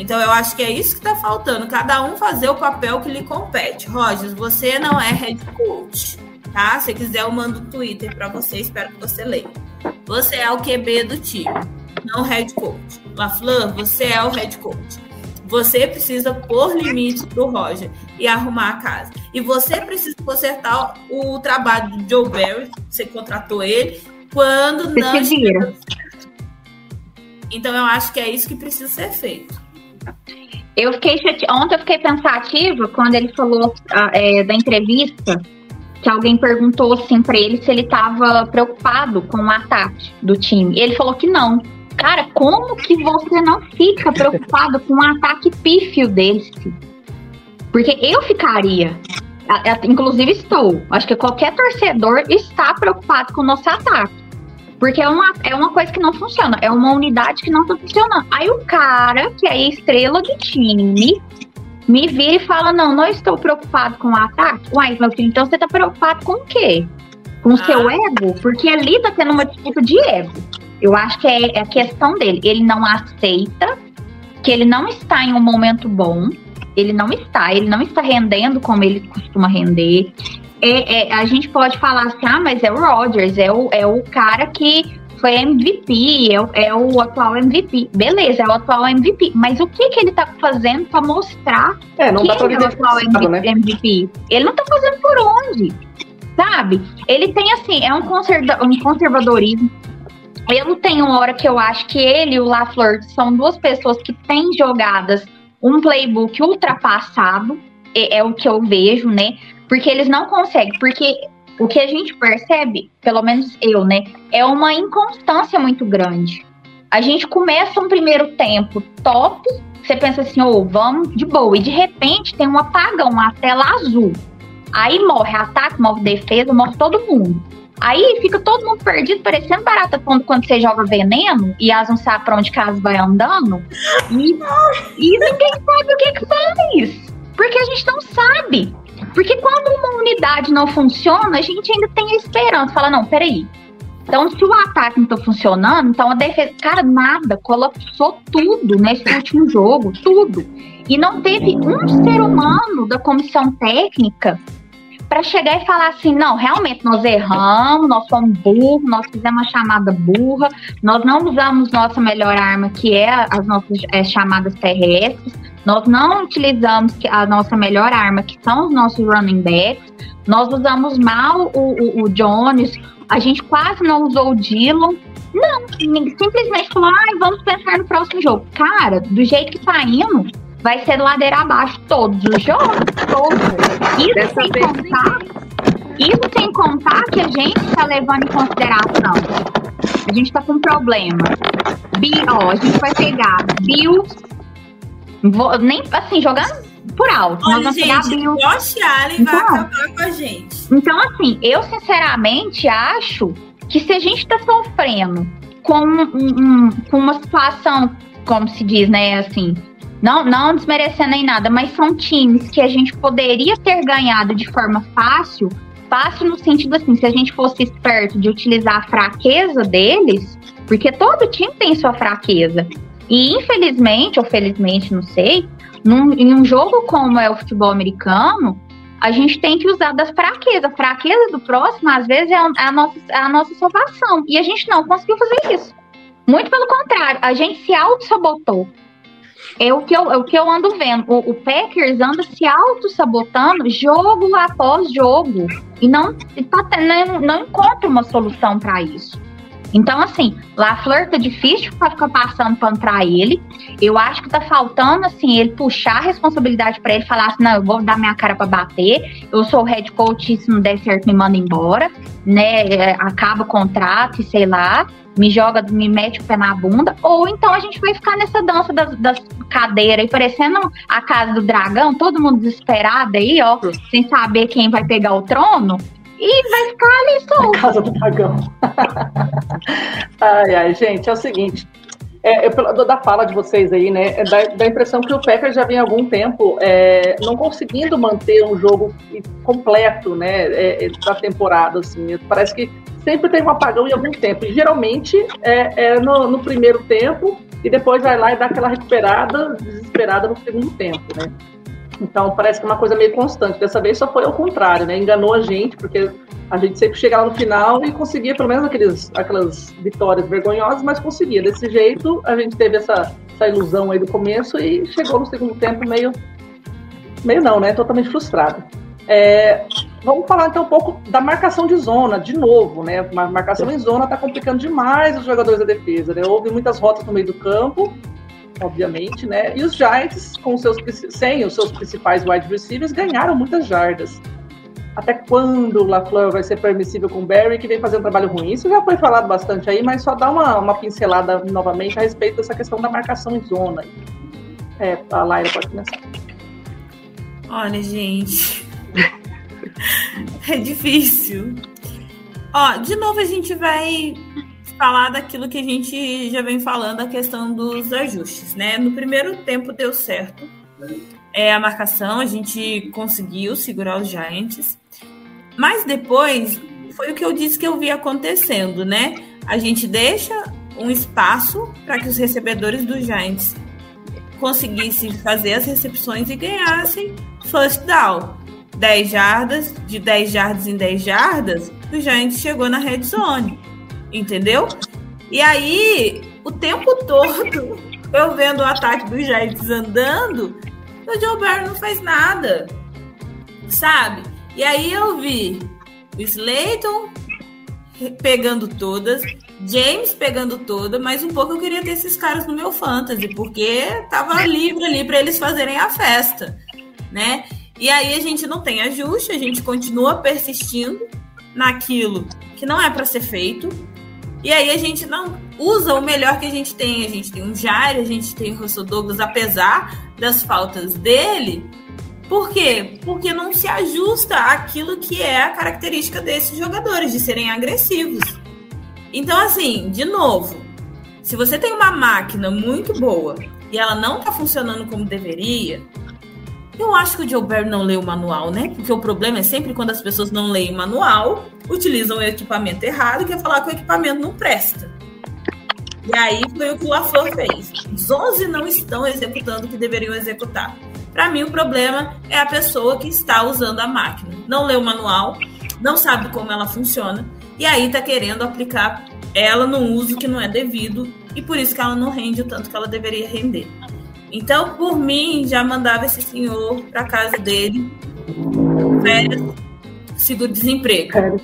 Então eu acho que é isso que tá faltando, cada um fazer o papel que lhe compete. Rogers, você não é head coach, tá? Se quiser eu mando o Twitter para você, espero que você leia. Você é o QB do time, não head coach. LaFleur, você é o head coach. Você precisa pôr limites pro Roger e arrumar a casa. E você precisa consertar o trabalho do Joe Barry, você contratou ele, quando Você não se vira. certo. Então eu acho que é isso que precisa ser feito. Eu fiquei chate... Ontem eu fiquei pensativa quando ele falou ah, é, da entrevista que alguém perguntou assim pra ele se ele tava preocupado com o ataque do time. E ele falou que não. Cara, como que você não fica preocupado com o ataque pífio desse? Porque eu ficaria. Inclusive estou. Acho que qualquer torcedor está preocupado com o nosso ataque. Porque é uma, é uma coisa que não funciona. É uma unidade que não tá funcionando. Aí o cara, que é estrela do time, me vira e fala: Não, não estou preocupado com o ataque. Uai, meu filho, então você tá preocupado com o quê? Com o Ah. seu ego? Porque ali tá tendo uma disputa de ego. Eu acho que é, é a questão dele. Ele não aceita que ele não está em um momento bom. Ele não está, ele não está rendendo como ele costuma render. É, é, a gente pode falar assim, ah, mas é o Rodgers, é o, é o cara que foi MVP, é, o- é o atual MVP. Beleza, é o atual MVP. Mas o que, que ele tá fazendo para mostrar É, não quem dá pra é o atual frustrado, né? MVP? Ele não tá fazendo por onde, sabe? Ele tem, assim, é um, conserva um conservadorismo. Eu não tenho hora que eu acho que ele e o LaFleur são duas pessoas que têm jogadas um playbook ultrapassado, é, é o que eu vejo, né? Porque eles não conseguem, porque o que a gente percebe, pelo menos eu, né, é uma inconstância muito grande. A gente começa um primeiro tempo top, você pensa assim, ô, vamos de boa, e de repente tem um apagão, uma tela azul. Aí morre ataque, morre defesa, morre todo mundo. Aí fica todo mundo perdido, parecendo barata quando, você joga veneno e as não sabe pra onde casa vai andando. E, e ninguém sabe o que que faz. Porque a gente não sabe. Porque quando uma unidade não funciona, a gente ainda tem a esperança. Fala, não, peraí. Então, se o ataque não tá funcionando, então a defesa. Cara, nada, colapsou tudo nesse último jogo, tudo. E não teve um ser humano da comissão técnica para chegar e falar assim: não, realmente nós erramos, nós fomos burros, nós fizemos uma chamada burra, nós não usamos nossa melhor arma, que é as nossas é, chamadas terrestres, nós não utilizamos a nossa melhor arma, que são os nossos running backs, nós usamos mal o, o, o Jones, a gente quase não usou o Dillon. Não, simplesmente falou: ai, vamos pensar no próximo jogo. Cara, do jeito que tá indo, vai ser ladeira abaixo todos os jogos, todos. Isso Dessa sem contar, isso sem contar que a gente está levando em consideração. A gente tá com um problema. Bi, ó, a gente vai pegar Bills. Vou- nem assim, jogando por alto. nós Olha, pegar gente, Bills. Josh Allen vai Então. acabar com a gente. Então, assim, eu sinceramente acho que se a gente tá sofrendo com, um- um- com uma situação, como se diz, né, assim, não, não desmerecendo nem nada, mas são times que a gente poderia ter ganhado de forma fácil, fácil no sentido assim, se a gente fosse esperto de utilizar a fraqueza deles, porque todo time tem sua fraqueza. E infelizmente, ou felizmente, não sei, num, em um jogo como é o futebol americano, a gente tem que usar das fraquezas. A fraqueza do próximo, às vezes, é a, a nossa, é a nossa salvação. E a gente não conseguiu fazer isso. Muito pelo contrário, a gente se auto-sabotou. É o que eu, é o que eu ando vendo. O, o Packers anda se auto-sabotando jogo após jogo. E não, tá, tendo- não, não encontra uma solução para isso. Então, assim, LaFleur tá difícil pra ficar passando pano pra ele. Eu acho que tá faltando, assim, ele puxar a responsabilidade pra ele, falar assim, não, eu vou dar minha cara pra bater, eu sou o head coach, se não der certo, me manda embora, né, é, acaba o contrato e sei lá, me joga, me mete o pé na bunda, ou então a gente vai ficar nessa dança das, das cadeiras aí, parecendo a casa do dragão, todo mundo desesperado aí, ó, sem saber quem vai pegar o trono, e vai ficar ali solto. Casa do Dragão. (laughs) ai, ai, gente, é o seguinte. É, eu, da fala de vocês aí, né, é dá, dá a impressão que o Packers já vem há algum tempo é, não conseguindo manter um jogo completo, né, é, é, da temporada, assim. Parece que sempre tem um apagão em algum tempo. E geralmente é, é no, no primeiro tempo e depois vai lá e dá aquela recuperada desesperada no segundo tempo, né. Então parece que é uma coisa meio constante. Dessa vez só foi ao contrário, né? Enganou a gente, porque a gente sempre chegava no final e conseguia pelo menos aqueles, aquelas vitórias vergonhosas, mas conseguia. Desse jeito, a gente teve essa, essa ilusão aí do começo e chegou no segundo tempo meio. meio não, né? Totalmente frustrado. É, vamos falar então um pouco da marcação de zona, de novo, né? Marcação em zona está complicando demais os jogadores da defesa, né? Houve muitas rotas no meio do campo, obviamente, né? E os Giants, com seus, sem os seus principais wide receivers, ganharam muitas jardas. Até quando o LaFleur vai ser permissível com o Barry, que vem fazendo um trabalho ruim? Isso já foi falado bastante aí, mas só dá uma, uma pincelada novamente a respeito dessa questão da marcação em zona. É, a Laira pode começar. Olha, gente. (laughs) é difícil. Ó, de novo a gente vai falar daquilo que a gente já vem falando, a questão dos ajustes, né? No primeiro tempo deu certo. É a marcação, a gente conseguiu segurar os Giants. Mas depois foi o que eu disse que eu vi acontecendo, né? A gente deixa um espaço para que os recebedores dos Giants conseguissem fazer as recepções e ganhassem first down. 10 jardas, de 10 jardas em 10 jardas, o Giants chegou na red zone. Entendeu? E aí, o tempo todo, (laughs) eu vendo o ataque dos Giants andando, o Joe Barry não faz nada. Sabe? E aí eu vi o Slayton pegando todas, James pegando toda, mas um pouco eu queria ter esses caras no meu fantasy, porque tava livre ali para eles fazerem a festa, né? E aí a gente não tem ajuste, a gente continua persistindo naquilo que não é para ser feito. E aí a gente não usa o melhor que a gente tem. A gente tem um Jair, a gente tem o Russell Douglas, apesar das faltas dele. Por quê? Porque não se ajusta àquilo que é a característica desses jogadores, de serem agressivos. Então, assim, de novo, se você tem uma máquina muito boa e ela não tá funcionando como deveria, eu acho que o Joe Barry não leu o manual, né? Porque o problema é sempre quando as pessoas não leem o manual, utilizam o equipamento errado e quer falar que o equipamento não presta. E aí foi o que o LaFleur fez. Os 11 não estão executando o que deveriam executar. Para mim, o problema é a pessoa que está usando a máquina. Não leu o manual, não sabe como ela funciona, e aí está querendo aplicar ela num uso que não é devido, e por isso que ela não rende o tanto que ela deveria render. Então, por mim, já mandava esse senhor para casa dele, férias, seguro-desemprego.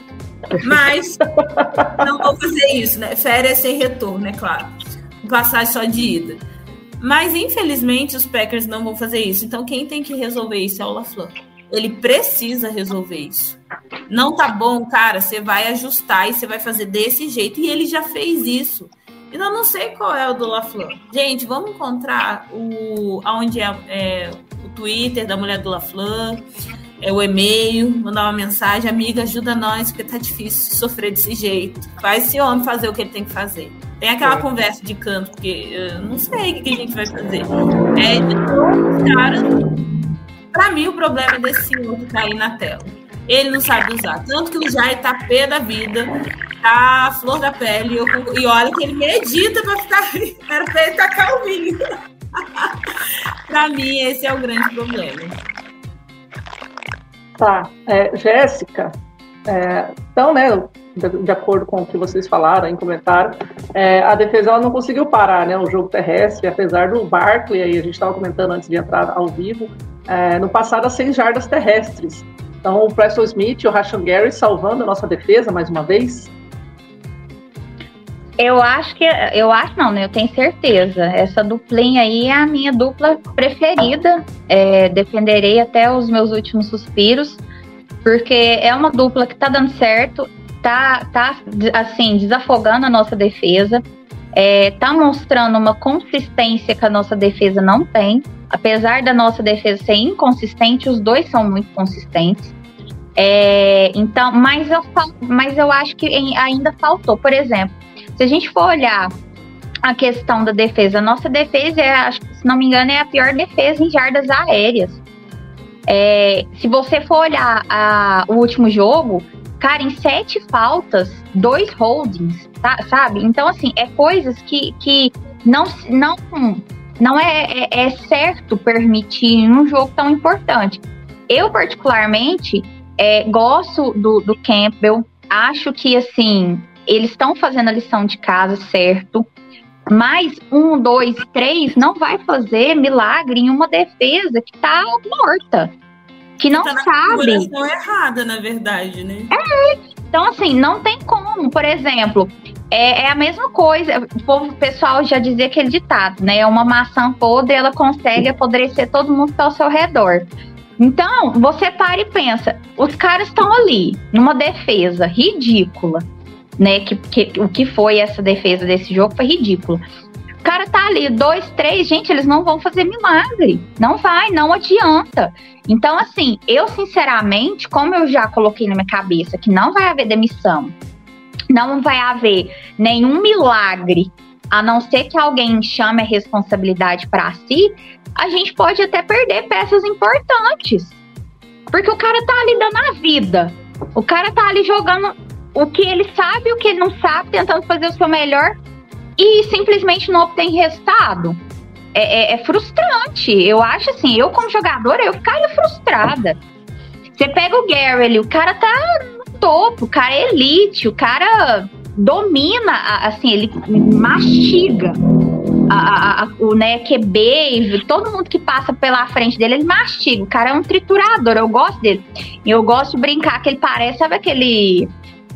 Mas não vou fazer isso, né? Férias sem retorno, é claro. Passagem só de ida. Mas, infelizmente, os Packers não vão fazer isso. Então, quem tem que resolver isso é o LaFleur. Ele precisa resolver isso. Não tá bom, cara, você vai ajustar e você vai fazer desse jeito. E ele já fez isso. Eu não sei qual é o do LaFleur. Gente, vamos encontrar o aonde é, é o Twitter da mulher do LaFleur, é o e-mail, mandar uma mensagem, amiga, ajuda nós, porque tá difícil sofrer desse jeito. Faz esse homem fazer o que ele tem que fazer. Tem aquela É. conversa de canto, porque eu não sei o que a gente vai fazer. É os caras. Pra mim, o problema é desse tá aí na tela. Ele não sabe usar. Tanto que o Jair tá pé da vida, tá flor da pele. eu e olha que ele medita pra ficar. Era (laughs) pra ele estar calminho. (laughs) pra mim, esse é o grande problema. Tá, é, Jéssica, é, então, né, de, de acordo com o que vocês falaram em comentário, é, a defesa ela não conseguiu parar, né, o jogo terrestre, apesar do Barkley, aí a gente estava comentando antes de entrar ao vivo, é, no passado as 100 jardas terrestres. Então, o Preston Smith e o Rashan Gary salvando a nossa defesa mais uma vez. Eu acho que. Eu acho não, né? Eu tenho certeza. Essa duplinha aí é a minha dupla preferida. É, defenderei até os meus últimos suspiros. Porque é uma dupla que tá dando certo. Tá, tá assim, desafogando a nossa defesa. É, tá mostrando uma consistência que a nossa defesa não tem. Apesar da nossa defesa ser inconsistente, os dois são muito consistentes. É, então, mas eu, mas eu acho que ainda faltou. Por exemplo, se a gente for olhar a questão da defesa, nossa defesa, é, se não me engano, é a pior defesa em jardas aéreas. É, se você for olhar a, o último jogo, cara, em sete faltas, dois holdings, tá, sabe? Então, assim, é coisas que, que não, não, não é, é, é certo permitir em um jogo tão importante. Eu, particularmente, é, gosto do, do Campbell, acho que, assim, eles estão fazendo a lição de casa certo. Mas um, dois, três não vai fazer milagre em uma defesa que tá morta. Que não tá sabe. Na errada, na verdade, né? É. Então, assim, não tem como. Por exemplo, é, é, a mesma coisa. O povo, o pessoal já dizia aquele ditado, né? Uma maçã podre, ela consegue apodrecer todo mundo que tá ao seu redor. Então, você para e pensa, os caras estão ali, numa defesa ridícula né? Que, que, o que foi essa defesa desse jogo foi ridículo. O cara tá ali, dois, três, gente, eles não vão fazer milagre. Não vai, não adianta. Então, assim, eu sinceramente, como eu já coloquei na minha cabeça que não vai haver demissão, não vai haver nenhum milagre, a não ser que alguém chame a responsabilidade para si, a gente pode até perder peças importantes. Porque o cara tá ali dando a vida. O cara tá ali jogando o que ele sabe, o que ele não sabe, tentando fazer o seu melhor e simplesmente não obtém resultado. É, é, é frustrante. Eu acho assim, eu como jogadora, eu ficaria frustrada. Você pega o Gary, o cara tá no topo, o cara é elite, o cara domina, assim, ele mastiga a, a, a, o né, QB, todo mundo que passa pela frente dele, ele mastiga. O cara é um triturador, eu gosto dele. Eu gosto de brincar que ele parece, sabe aquele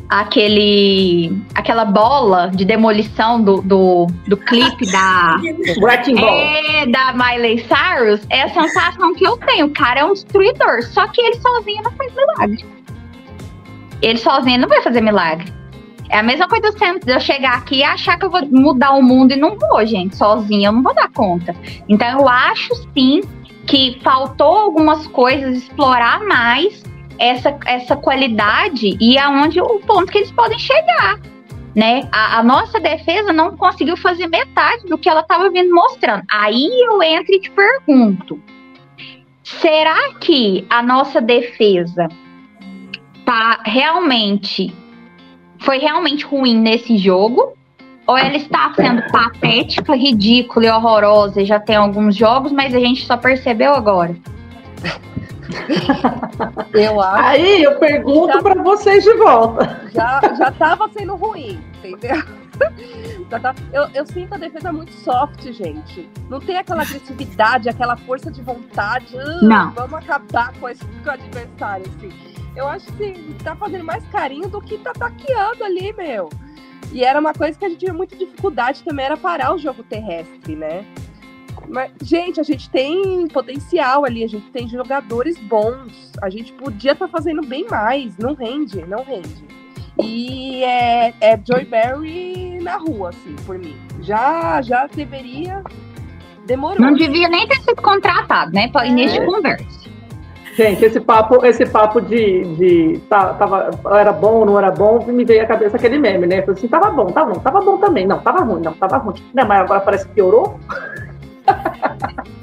aquele aquela bola de demolição do, do, do clipe da (laughs) é, da Miley Cyrus é a sensação que eu tenho. O cara é um destruidor, só que ele sozinho não faz milagre. Ele sozinho não vai fazer milagre. É a mesma coisa de eu chegar aqui e achar que eu vou mudar o mundo e não vou, gente. Sozinha eu não vou dar conta. Então eu acho sim que faltou algumas coisas explorar mais essa, essa qualidade e aonde o ponto que eles podem chegar. Né? A, a, nossa defesa não conseguiu fazer metade do que ela estava vindo mostrando. Aí eu entro e te pergunto: será que a nossa defesa tá realmente foi realmente ruim nesse jogo? Ou ela está sendo patética, ridícula e horrorosa? Já tem alguns jogos, mas a gente só percebeu agora. (laughs) Eu acho. Aí eu pergunto para vocês de volta. Já, já tava sendo ruim, entendeu? (laughs) Tá, eu, eu, sinto a defesa muito soft, gente. Não tem aquela agressividade, aquela força de vontade. Uh, Não. Vamos acabar com, esse, com o adversário, assim. Eu acho que tá fazendo mais carinho do que tá taqueando ali, meu. E era uma coisa que a gente tinha muita dificuldade também, era parar o jogo terrestre, né? Mas, gente, a gente tem potencial ali, a gente tem jogadores bons. A gente podia estar tá fazendo bem mais. Não rende, não rende. E é, é Joy Barry na rua, assim, por mim. Já, já deveria. Demorou. Não devia nem ter sido contratado, né? Início é. de conversa. Gente, esse papo, esse papo de, de tá, tava, era bom ou não era bom, me veio à cabeça aquele meme, né? Falei assim, tava bom, tava bom, tava bom também. Não, tava ruim, não, tava ruim. Não, mas agora parece que piorou.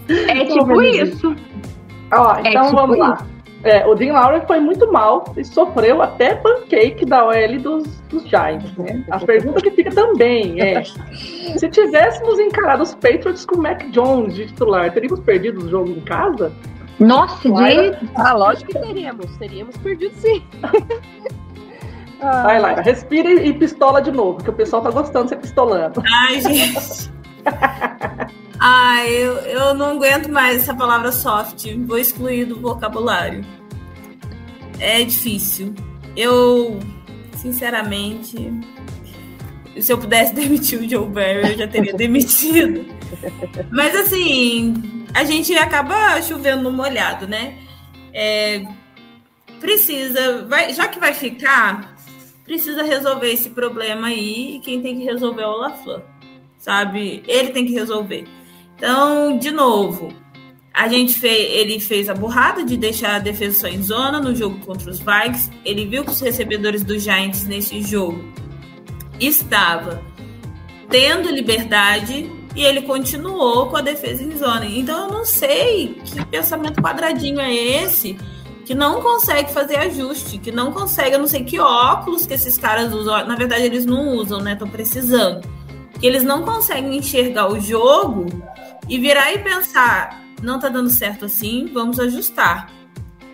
É tipo isso. Ó, é então tipo vamos isso. lá. É, o Dean Lowry foi muito mal e sofreu até pancake da OL dos, dos Giants, né? A pergunta que fica também é: se tivéssemos encarado os Patriots com o Mac Jones de titular, teríamos perdido o jogo em casa? Nossa, de... Ah, lógico que teríamos. Teríamos perdido sim. Vai lá, respira e pistola de novo, que o pessoal tá gostando de ser pistolando. Ai, gente. Ah, eu, eu não aguento mais essa palavra soft. Vou excluir do vocabulário. É difícil. Eu, sinceramente, se eu pudesse (laughs) demitir o Joe Barry, eu já teria demitido. Mas assim, a gente acaba chovendo no molhado, né? É, precisa, vai, já que vai ficar, precisa resolver esse problema aí. E quem tem que resolver é o Laflan, sabe? Ele tem que resolver. Então, de novo, a gente fez, ele fez a burrada de deixar a defesa só em zona no jogo contra os Vikings. Ele viu que os recebedores dos Giants nesse jogo estava tendo liberdade e ele continuou com a defesa em zona. Então eu não sei que pensamento quadradinho é esse que não consegue fazer ajuste, que não consegue, eu não sei que óculos que esses caras usam. Na verdade, eles não usam, né? Estão precisando. Que eles não conseguem enxergar o jogo e virar e pensar, não tá dando certo assim, vamos ajustar.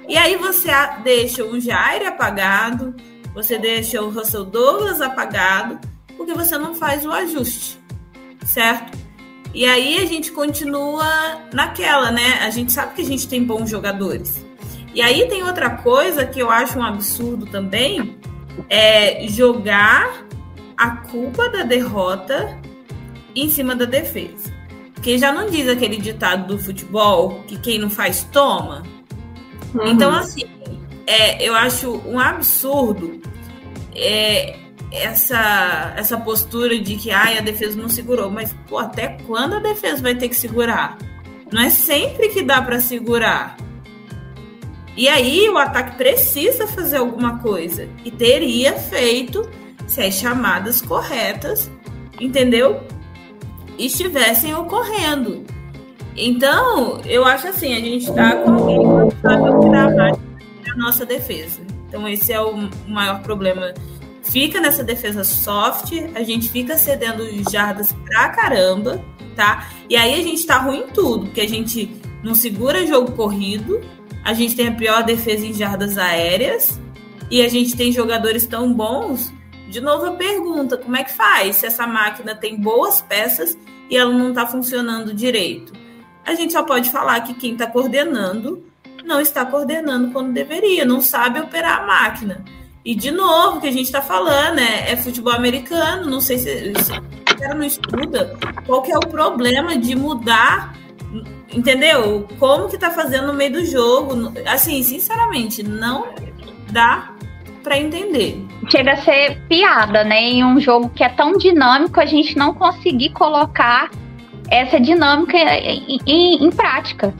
E aí você deixa o Jair apagado, você deixa o Russell Douglas apagado, porque você não faz o ajuste, certo? E aí a gente continua naquela, né? A gente sabe que a gente tem bons jogadores. E aí tem outra coisa que eu acho um absurdo também, é jogar a culpa da derrota em cima da defesa. Porque já não diz aquele ditado do futebol que quem não faz toma. Uhum. Então, assim, é, eu acho um absurdo é, essa, essa postura de que ai, a defesa não segurou. Mas, pô, até quando a defesa vai ter que segurar? Não é sempre que dá para segurar. E aí o ataque precisa fazer alguma coisa. E teria feito se as chamadas corretas, entendeu? Estivessem ocorrendo. Então, eu acho assim, a gente está com alguém que não sabe operar a nossa defesa. Então, esse é o maior problema. Fica nessa defesa soft, a gente fica cedendo jardas pra caramba, tá? E aí a gente tá ruim em tudo, porque a gente não segura jogo corrido, a gente tem a pior defesa em jardas aéreas e a gente tem jogadores tão bons. De novo a pergunta, como é que faz se essa máquina tem boas peças e ela não está funcionando direito? A gente só pode falar que quem está coordenando não está coordenando quando deveria, não sabe operar a máquina. E de novo, que a gente está falando é, é, futebol americano, não sei se, se o cara não estuda qual que é o problema de mudar Entendeu? Como que tá fazendo no meio do jogo? Assim, sinceramente, não dá para entender. Chega a ser piada, né? Em um jogo que é tão dinâmico, a gente não conseguir colocar essa dinâmica em, em, em prática.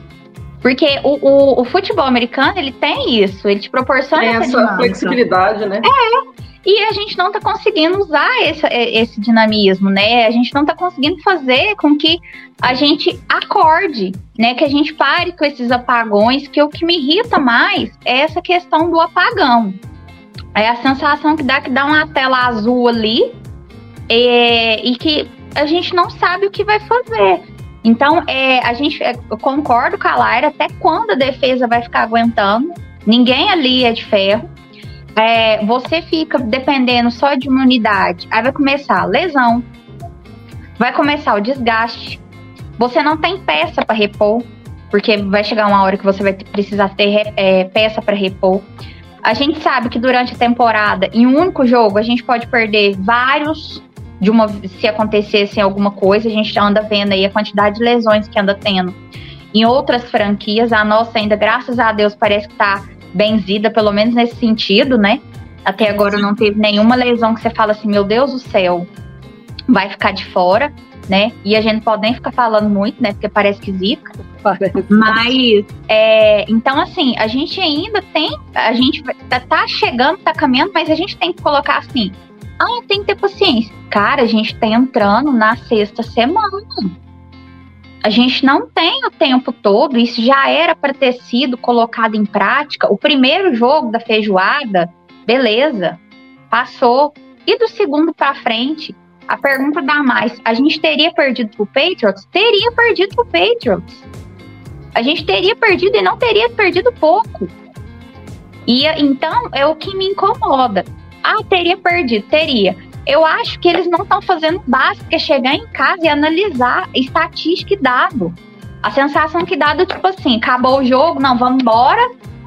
Porque o, o, o, futebol americano, ele tem isso, ele te proporciona tem essa, essa flexibilidade, né? É, e a gente não está conseguindo usar esse, esse dinamismo, né? A gente não está conseguindo fazer com que a gente acorde, né? Que a gente pare com esses apagões, que o que me irrita mais é essa questão do apagão. É a sensação que dá que dá uma tela azul ali é, e que a gente não sabe o que vai fazer. Então, é, a gente é, eu concordo com a Laira até quando a defesa vai ficar aguentando. Ninguém ali é de ferro é, você fica dependendo só de uma unidade, aí vai começar a lesão, vai começar o desgaste. Você não tem peça para repor, porque vai chegar uma hora que você vai precisar ter é, peça para repor. A gente sabe que durante a temporada, em um único jogo, a gente pode perder vários de uma se acontecesse alguma coisa. A gente anda vendo aí a quantidade de lesões que anda tendo em outras franquias. A nossa ainda, graças a Deus, parece que está benzida, pelo menos nesse sentido, né? Até agora não teve nenhuma lesão que você fala assim, meu Deus do céu, vai ficar de fora, né? E a gente pode nem ficar falando muito, né? Porque parece que zica. Parece. Mas, é, então assim, a gente ainda tem, a gente tá, tá chegando, tá caminhando, mas a gente tem que colocar assim, ah, tem que ter paciência. Cara, a gente tá entrando na sexta semana. A gente não tem o tempo todo, isso já era para ter sido colocado em prática. O primeiro jogo da feijoada, beleza, passou. E do segundo para frente, a pergunta dá mais: a gente teria perdido pro Patriots? Teria perdido pro Patriots. A gente teria perdido e não teria perdido pouco. E então é o que me incomoda. Ah, teria perdido, teria eu acho que eles não estão fazendo básico, que é chegar em casa e analisar estatística e dado. A sensação que dá do tipo assim, acabou o jogo, não, vamos embora,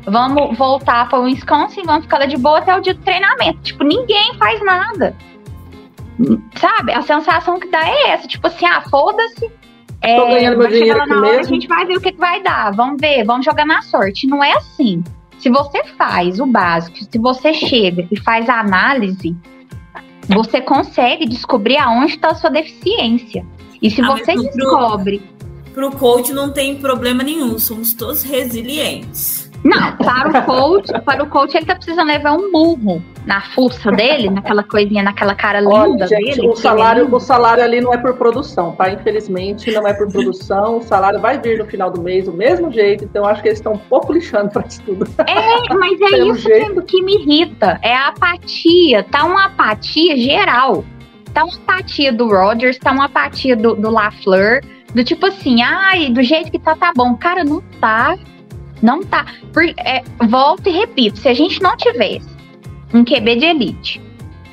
vamos voltar para o Wisconsin, vamos ficar lá de boa até o dia do treinamento. Tipo, ninguém faz nada. Sabe? A sensação que dá é essa. Tipo assim, ah, foda-se. É, ganhando meu dinheiro aqui na hora, mesmo. A gente vai ver o que, que vai dar. Vamos ver, vamos jogar na sorte. Não é assim. Se você faz o básico, se você chega e faz a análise, você consegue descobrir aonde está a sua deficiência. E se Ah, você descobre. Pro coach não tem problema nenhum, somos todos resilientes. Não, para o coach, para o coach ele tá precisando levar um burro na fuça dele, naquela coisinha, naquela cara linda Olha, gente, dele. o é salário, lindo. o salário ali não é por produção, tá? Infelizmente, não é por produção. O salário vai vir no final do mês do mesmo jeito, então acho que eles estão um pouco lixando para isso tudo. É, mas é (laughs) isso jeito. que, me irrita. É a apatia. Tá uma apatia geral. Tá uma apatia do Rogers, tá uma apatia do, do LaFleur. Do tipo assim, ai, do jeito que tá, tá bom. Cara, não tá. Não tá. Por, é, volto e repito, se a gente não tivesse um QB de elite,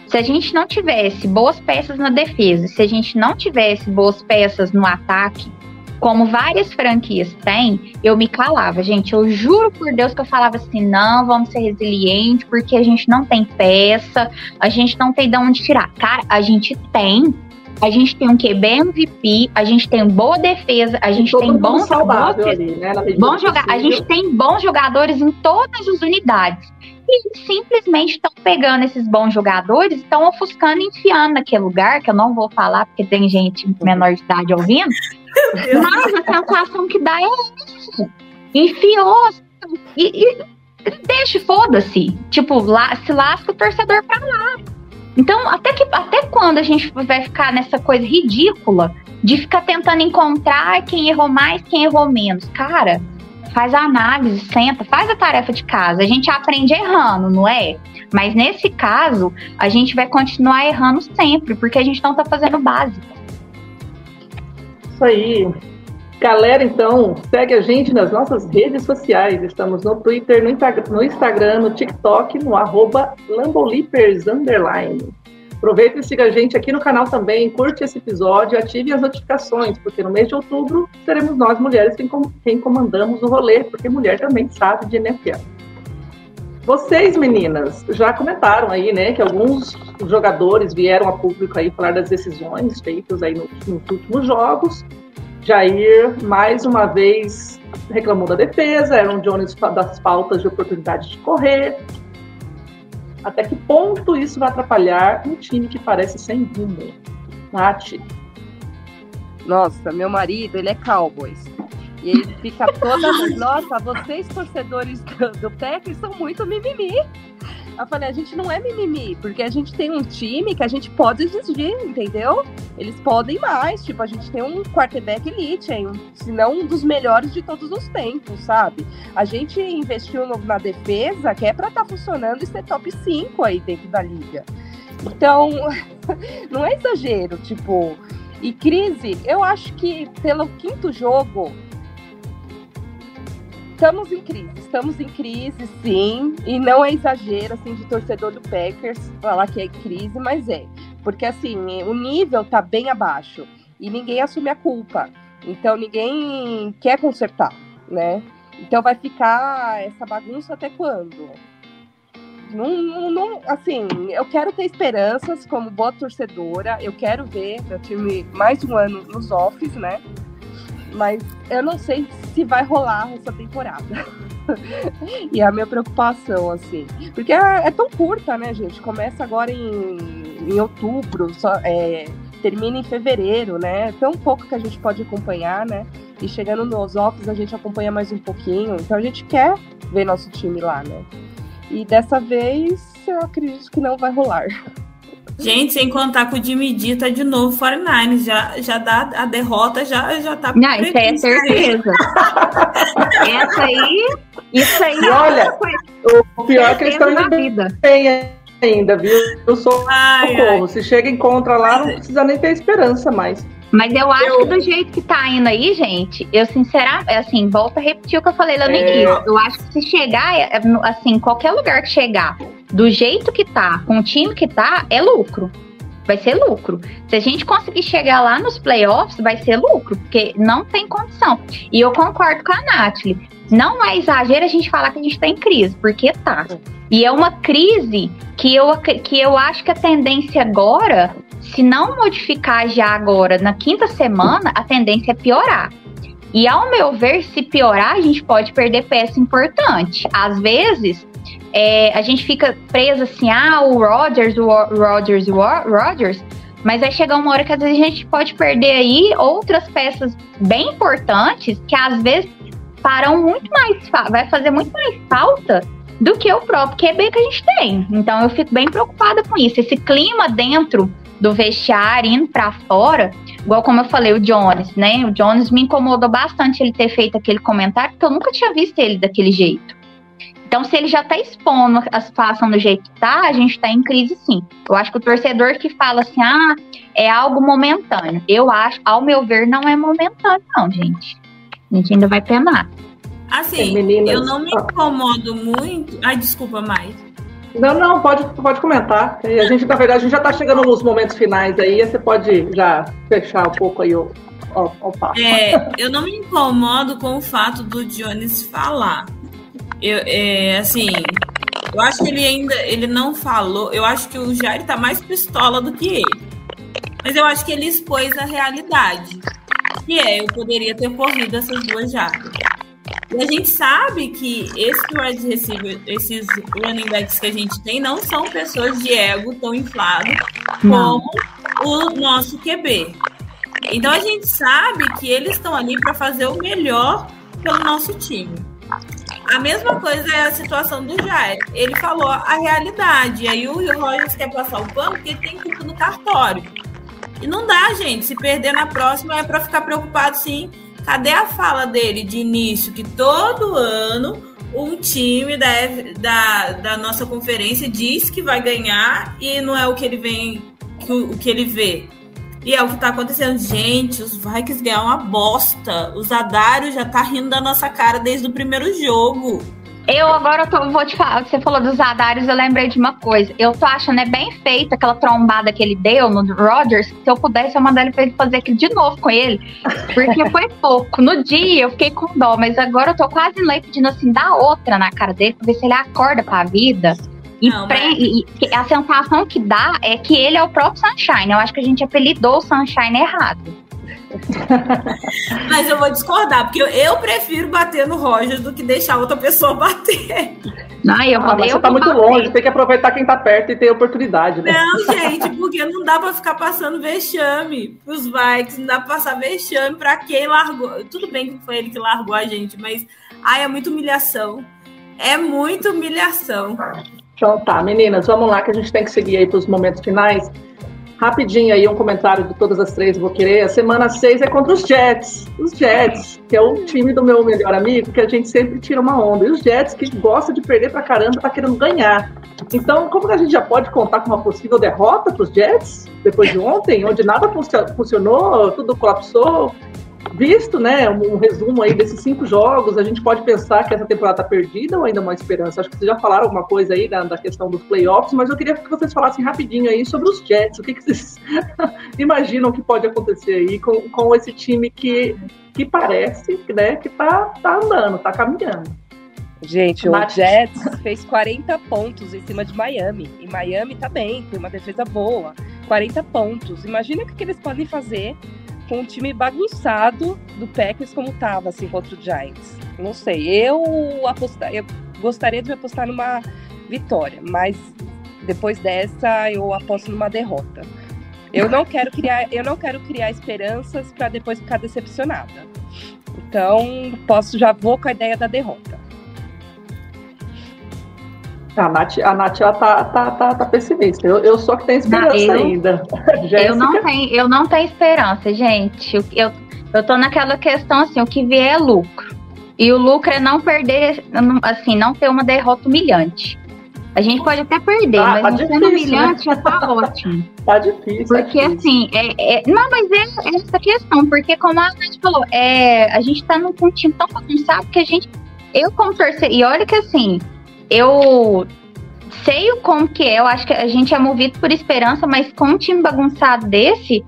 se a gente não tivesse boas peças na defesa, se a gente não tivesse boas peças no ataque, como várias franquias têm, eu me calava, gente. Eu juro por Deus que eu falava assim: não, vamos ser resilientes, porque a gente não tem peça, a gente não tem de onde tirar. Cara, a gente tem. A gente tem um QB MVP, a gente tem boa defesa, a gente Todo tem bons saudável ali, né? jogar. A gente tem bons jogadores em todas as unidades. E simplesmente estão pegando esses bons jogadores, estão ofuscando e enfiando naquele lugar, que eu não vou falar porque tem gente menor de idade ouvindo. Mas a sensação que dá é isso. Enfiou e, e deixa, foda-se. Tipo, lá, se lasca o torcedor pra lá. Então, até, que, até quando a gente vai ficar nessa coisa ridícula de ficar tentando encontrar quem errou mais, quem errou menos? Cara, faz a análise, senta, faz a tarefa de casa. A gente aprende errando, não é? Mas nesse caso, a gente vai continuar errando sempre, porque a gente não tá fazendo o básico. Isso aí. Galera, então, segue a gente nas nossas redes sociais. Estamos no Twitter, no, Instagram, no, Instagram, no TikTok, no arroba Lambolipers underline. Aproveita e siga a gente aqui no canal também, curte esse episódio, ative as notificações, porque no mês de outubro seremos nós mulheres quem, com- quem comandamos o rolê, porque mulher também sabe de NFL. Vocês, meninas, já comentaram aí, né, que alguns jogadores vieram a público aí falar das decisões feitas aí no- nos últimos jogos. Jair, mais uma vez, reclamou da defesa, Aaron Jones das faltas de oportunidade de correr. Até que ponto isso vai atrapalhar um time que parece sem rumo? Nath, Nossa, meu marido, ele é Cowboys. E ele fica toda. (laughs) Nossa, vocês, torcedores do, do Packers, são muito mimimi. Eu falei, a gente não é mimimi, porque a gente tem um time que a gente pode exigir, entendeu? Eles podem mais. Tipo, a gente tem um quarterback elite, hein? Se não um dos melhores de todos os tempos, sabe? A gente investiu no- na defesa que é pra estar funcionando e ser top 5 aí dentro da liga. Então, (laughs) não é exagero, tipo. E crise, eu acho que pelo quinto jogo. Estamos em crise, estamos em crise, sim, e não é exagero assim de torcedor do Packers falar que é crise, mas é, porque assim o nível tá bem abaixo e ninguém assume a culpa, então ninguém quer consertar, né? Então vai ficar essa bagunça até quando? Não, não, assim, eu quero ter esperanças como boa torcedora, eu quero ver meu time mais um ano nos offs, né? Mas eu não sei se vai rolar essa temporada. (laughs) e é a minha preocupação, assim. Porque é, é tão curta, né, gente? Começa agora em, em outubro, só, é, termina em fevereiro, né? É tão pouco que a gente pode acompanhar, né? E chegando nos offs a gente acompanha mais um pouquinho. Então a gente quer ver nosso time lá, né? E dessa vez eu acredito que não vai rolar. (laughs) Gente, sem contar que o Jimmy D tá de novo 49 já já dá a derrota, já já tá Não, isso aí é certeza. (laughs) Essa aí, isso aí E olha, o pior é que eles estão na vida. bem ainda, viu? Eu sou Ai, ai. socorro. Se chega e encontra lá, não precisa nem ter esperança mais. Mas eu acho Eu- que do jeito que tá indo aí, gente, eu sinceramente, assim, volto a repetir o que eu falei lá no É. início. Eu acho que se chegar, é, é, assim, qualquer lugar que chegar, do jeito que tá, com o time que tá, é lucro. Vai ser lucro. Se a gente conseguir chegar lá nos playoffs, vai ser lucro, porque não tem condição. E eu concordo com a Nathalie. Não é exagero a gente falar que a gente está em crise, porque tá. E é uma crise que eu, que eu acho que a tendência agora, se não modificar já agora, na quinta semana, a tendência é piorar. E ao meu ver, se piorar, a gente pode perder peça importante. Às vezes, é, a gente fica preso assim, ah, o Rodgers, o Rodgers, o Rodgers, mas vai chegar uma hora que às vezes a gente pode perder aí outras peças bem importantes que às vezes farão muito mais, vai fazer muito mais falta do que o próprio QB que a gente tem. Então eu fico bem preocupada com isso. Esse clima dentro do vestiário, indo para fora, igual como eu falei, o Jones, né? O Jones me incomodou bastante ele ter feito aquele comentário, porque eu nunca tinha visto ele daquele jeito. Então, se ele já está expondo a situação do jeito que tá, a gente está em crise sim. Eu acho que o torcedor que fala assim, ah, é algo momentâneo. Eu acho, ao meu ver, não é momentâneo, não, gente. A gente ainda vai penar. Assim, Meninas, eu não me incomodo muito. Ai, desculpa, mais. Não, não, pode, pode comentar. A gente, na verdade, a gente já está chegando nos momentos finais aí, você pode já fechar um pouco aí o, o, o papo. É, eu não me incomodo com o fato do Jones falar. Eu, é, assim, eu acho que ele ainda ele não falou. Eu acho que o Jair tá mais pistola do que ele. Mas eu acho que ele expôs a realidade. Que é, eu poderia ter corrido essas duas jardas. E a gente sabe que esses wide receiver, esses running backs que a gente tem, não são pessoas de ego tão inflado como o nosso QB. Então a gente sabe que eles estão ali para fazer o melhor pelo nosso time. A mesma coisa é a situação do Jair. Ele falou a realidade. E aí o Rogers quer passar o pano porque ele tem tudo no cartório. E não dá, gente. Se perder na próxima é para ficar preocupado sim Cadê a fala dele de início que todo ano um time da, da, da nossa conferência diz que vai ganhar e não é o que ele vem, que, o que ele vê. E é o que tá acontecendo. Gente, os Vikings ganham uma bosta. O Zadário já tá rindo da nossa cara desde o primeiro jogo. Eu agora tô, vou te falar, você falou dos Adários, eu lembrei de uma coisa. Eu tô achando é bem feita aquela trombada que ele deu no Rogers. Se eu pudesse, eu mandaria pra ele fazer aquilo de novo com ele. Porque foi (laughs) pouco. No dia eu fiquei com dó, mas agora eu tô quase lá pedindo assim, dá outra na cara dele, pra ver se ele acorda pra vida. E, Não, mas... e, a sensação que dá é que ele é o próprio Sunshine. Eu acho que a gente apelidou o Sunshine errado. (laughs) Mas eu vou discordar, porque eu, prefiro bater no Roger do que deixar outra pessoa (laughs) bater. Não, eu ah, mas você tá muito bater. longe, tem que aproveitar quem tá perto e ter oportunidade, né? Não, (laughs) gente, porque não dá pra ficar passando vexame pros Vikings, não dá pra passar vexame pra quem largou. Tudo bem que foi ele que largou a gente, mas ai, é muita humilhação. É muita humilhação. Então tá, meninas, vamos lá que a gente tem que seguir aí pros momentos finais. Rapidinho aí, um comentário de todas as três, vou querer. A semana 6 é contra os Jets. Os Jets, que é o time do meu melhor amigo, que a gente sempre tira uma onda. E os Jets, que gosta de perder pra caramba, tá querendo ganhar. Então, como que a gente já pode contar com uma possível derrota pros Jets, depois de ontem, onde nada funcionou, tudo colapsou? Visto, né, um, resumo aí desses cinco jogos, a gente pode pensar que essa temporada está perdida ou ainda uma esperança? Acho que vocês já falaram alguma coisa aí da, da questão dos playoffs, mas eu queria que vocês falassem rapidinho aí sobre os Jets. O que, que vocês (laughs) imaginam que pode acontecer aí com, com esse time que, que parece, né, que tá, tá andando, tá caminhando? Gente, Mas... o Jets fez 40 pontos em cima de Miami. E Miami tá bem, tem uma defesa boa. 40 pontos. Imagina o que, que eles podem fazer com um time bagunçado do Packers como tava, assim, contra o Giants. Não sei, eu, apostar, eu gostaria de apostar numa vitória, mas depois dessa eu aposto numa derrota. Eu não quero criar, eu não quero criar esperanças para depois ficar decepcionada. Então, posso já vou com a ideia da derrota. A Nath, a Nath ela tá, tá, tá, tá pessimista. Eu, eu só que tenho esperança não, eu, ainda. (laughs) eu, não tenho, eu não tenho esperança, gente. Eu, eu tô naquela questão assim, o que vier é lucro. E o lucro é não perder, assim, não ter uma derrota humilhante. A gente pode até perder, ah, mas tá não difícil, sendo humilhante né? já tá (laughs) ótimo. Tá difícil. Tá porque é difícil. assim, é, é, não, mas é, é, essa questão, porque como a Nath falou, é, a gente tá num time tão bagunçado que a gente. Eu como torcer, e olha que assim, eu sei o como que é. Eu acho que a gente é movido por esperança, mas com um time bagunçado desse,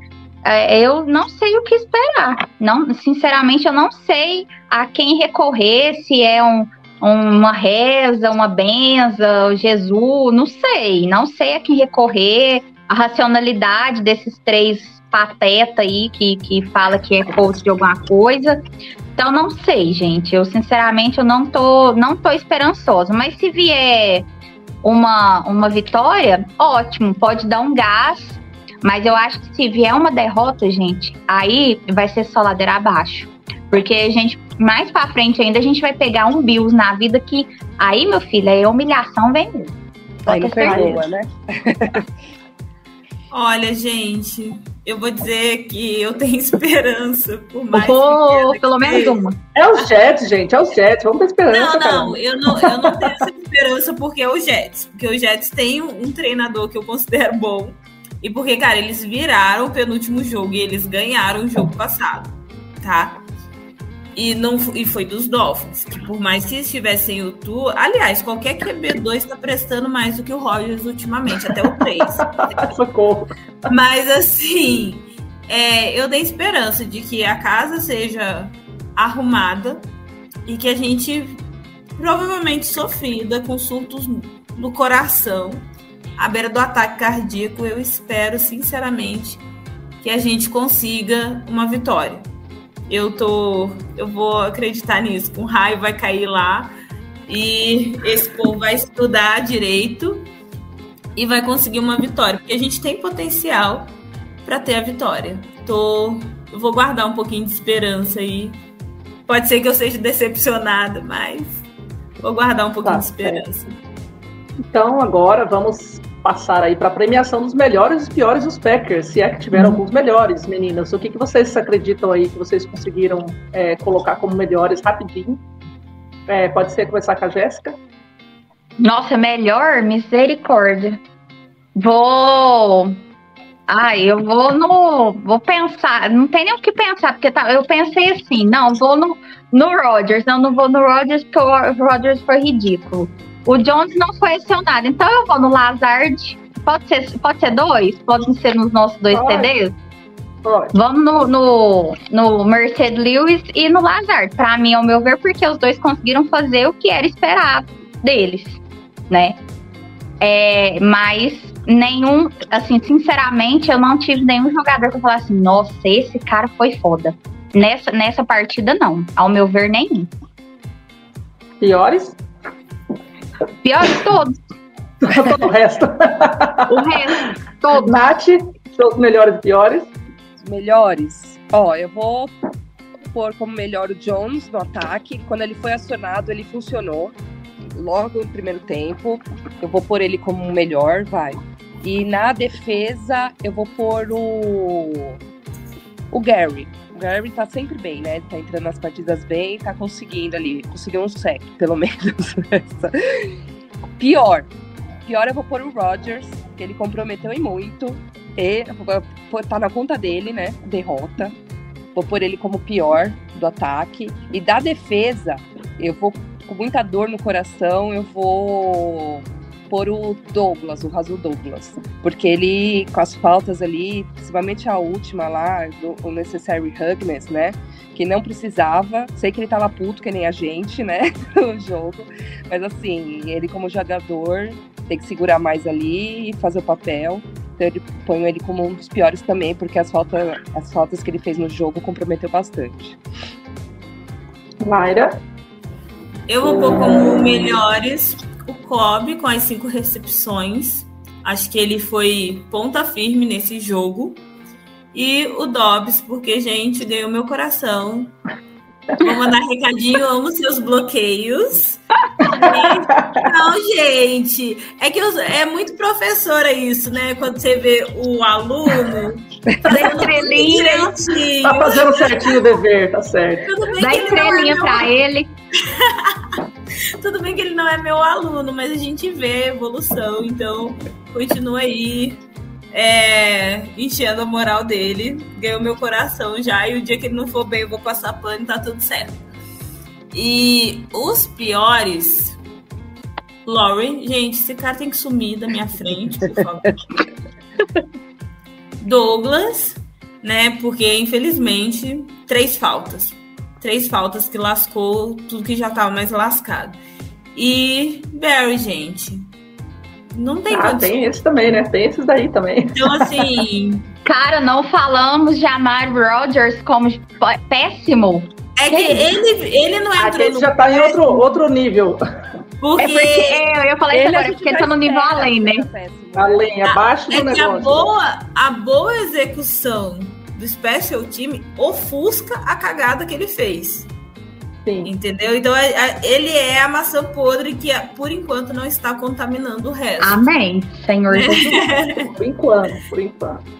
é, eu não sei o que esperar. Não, sinceramente, eu não sei a quem recorrer, se é um, uma reza, uma benza, Jesus, não sei. Não sei a quem recorrer, a racionalidade desses três pateta aí que, que fala que é coach de alguma coisa. Então não sei, gente. Eu sinceramente eu não tô não tô esperançosa, mas se vier uma uma vitória, ótimo, pode dar um gás, mas eu acho que se vier uma derrota, gente, aí vai ser só ladeira abaixo. Porque a gente mais para frente ainda a gente vai pegar um Bills na vida que aí, meu filho, é humilhação vem mesmo. Aí não perdoa, né? (laughs) Olha, gente, eu vou dizer que eu tenho (laughs) esperança, por mais oh, pelo menos uma. É o Jets, gente, é o Jets. Vamos ter esperança. Não, não, eu não, eu não tenho essa esperança porque é o Jets. Porque o Jets tem um, um treinador que eu considero bom. E porque, cara, eles viraram o penúltimo jogo e eles ganharam o jogo passado, tá? E, não, e foi dos Dolphins, que por mais que estivessem o Tu, aliás, qualquer QB2 está prestando mais do que o Rogers ultimamente, até o 3. (laughs) Socorro. Mas assim, é, eu dei esperança de que a casa seja arrumada e que a gente provavelmente sofrida com surtos no coração, à beira do ataque cardíaco, eu espero sinceramente que a gente consiga uma vitória eu tô. Eu vou acreditar nisso. Um raio vai cair lá e esse povo vai estudar direito e vai conseguir uma vitória. Porque a gente tem potencial para ter a vitória. Tô, eu vou guardar um pouquinho de esperança aí. Pode ser que eu seja decepcionada, mas vou guardar um pouquinho tá, de esperança. É. Então agora vamos passar aí para a premiação dos melhores e piores dos Packers, se é que tiveram uhum. alguns melhores, meninas. O que, que vocês acreditam aí que vocês conseguiram é, colocar como melhores rapidinho? É, pode ser começar com a Jéssica? Nossa, melhor? Misericórdia. Vou. Ai, eu vou no. Vou pensar. Não tem nem o que pensar, porque tá, eu pensei assim, não, vou no, no Rodgers. Não, não vou no Rodgers, porque o Rodgers foi ridículo. O Jones não foi acionado, então eu vou no Lazard. Pode ser, pode ser dois? Podem ser nos nossos dois pode. CDs? Pode. Vamos no, no, no Mercedes Lewis e no Lazard. Para mim, ao meu ver, porque os dois conseguiram fazer o que era esperado deles, né? É, mas nenhum, assim, sinceramente, eu não tive nenhum jogador que eu falasse, nossa, esse cara foi foda. Nessa, nessa partida, não. Ao meu ver, nenhum. Piores? Pior de todos. Todo o resto. o resto, todos. Nath, seus melhores e piores? Melhores? Ó, eu vou pôr como melhor o Jones no ataque. Quando ele foi acionado, ele funcionou. Logo no primeiro tempo. Eu vou pôr ele como melhor, vai. E na defesa, eu vou pôr o. O Gary. Gary tá sempre bem, né? Tá entrando nas partidas bem, tá conseguindo ali. Conseguiu um sec, (laughs) pelo menos. Pior. Pior eu vou pôr o Rodgers, que ele comprometeu em muito. E tá na conta dele, né? Derrota. Vou pôr ele como pior do ataque. E da defesa, eu vou com muita dor no coração, eu vou por o Douglas, o Razul Douglas. Porque ele, com as faltas ali, principalmente a última lá, do, o Necessary Hugness, né? Que não precisava. Sei que ele tava puto, que nem a gente, né? (laughs) no jogo. Mas assim, ele como jogador tem que segurar mais ali e fazer o papel. Então eu ponho ele como um dos piores também, porque as, falta, as faltas que ele fez no jogo comprometeu bastante. Mayra? Eu vou pôr como melhores o Cobb com as cinco recepções. Acho que ele foi ponta firme nesse jogo. E o Dobbs, porque, gente, ganhou meu coração. Vou mandar recadinho, amo seus bloqueios. Não, gente, é que eu, é muito professora isso, né? Quando você vê o aluno fazendo estrelinha. Tá fazendo certinho o dever, tá certo. Dá estrelinha pra ele. (laughs) Tudo bem que ele não é meu aluno, mas a gente vê evolução, então continua aí é, enchendo a moral dele. Ganhou meu coração já, e o dia que ele não for bem, eu vou passar pano e tá tudo certo. E os piores. Laurie, gente, esse cara tem que sumir da minha frente, por favor. Douglas, né? Porque infelizmente três faltas, três faltas que lascou tudo que já tava mais lascado. E Barry, gente, não tem Ah, tem esse também, né? Tem esses daí também. Então assim, (laughs) Cara, não falamos de Amari Rogers como péssimo. é que ele, ele não Aqui entrou no já tá em outro, outro nível. porque É porque eu ia falar isso Ele a agora, porque ele tá no nível além, que né? Além, abaixo é do que a negócio. boa, a boa execução do special team ofusca a cagada que ele fez. Sim. Entendeu? Então é- é- ele é a maçã podre que, por enquanto, não está contaminando o resto. Amém, Senhor (laughs) Jesus. Por enquanto, por enquanto.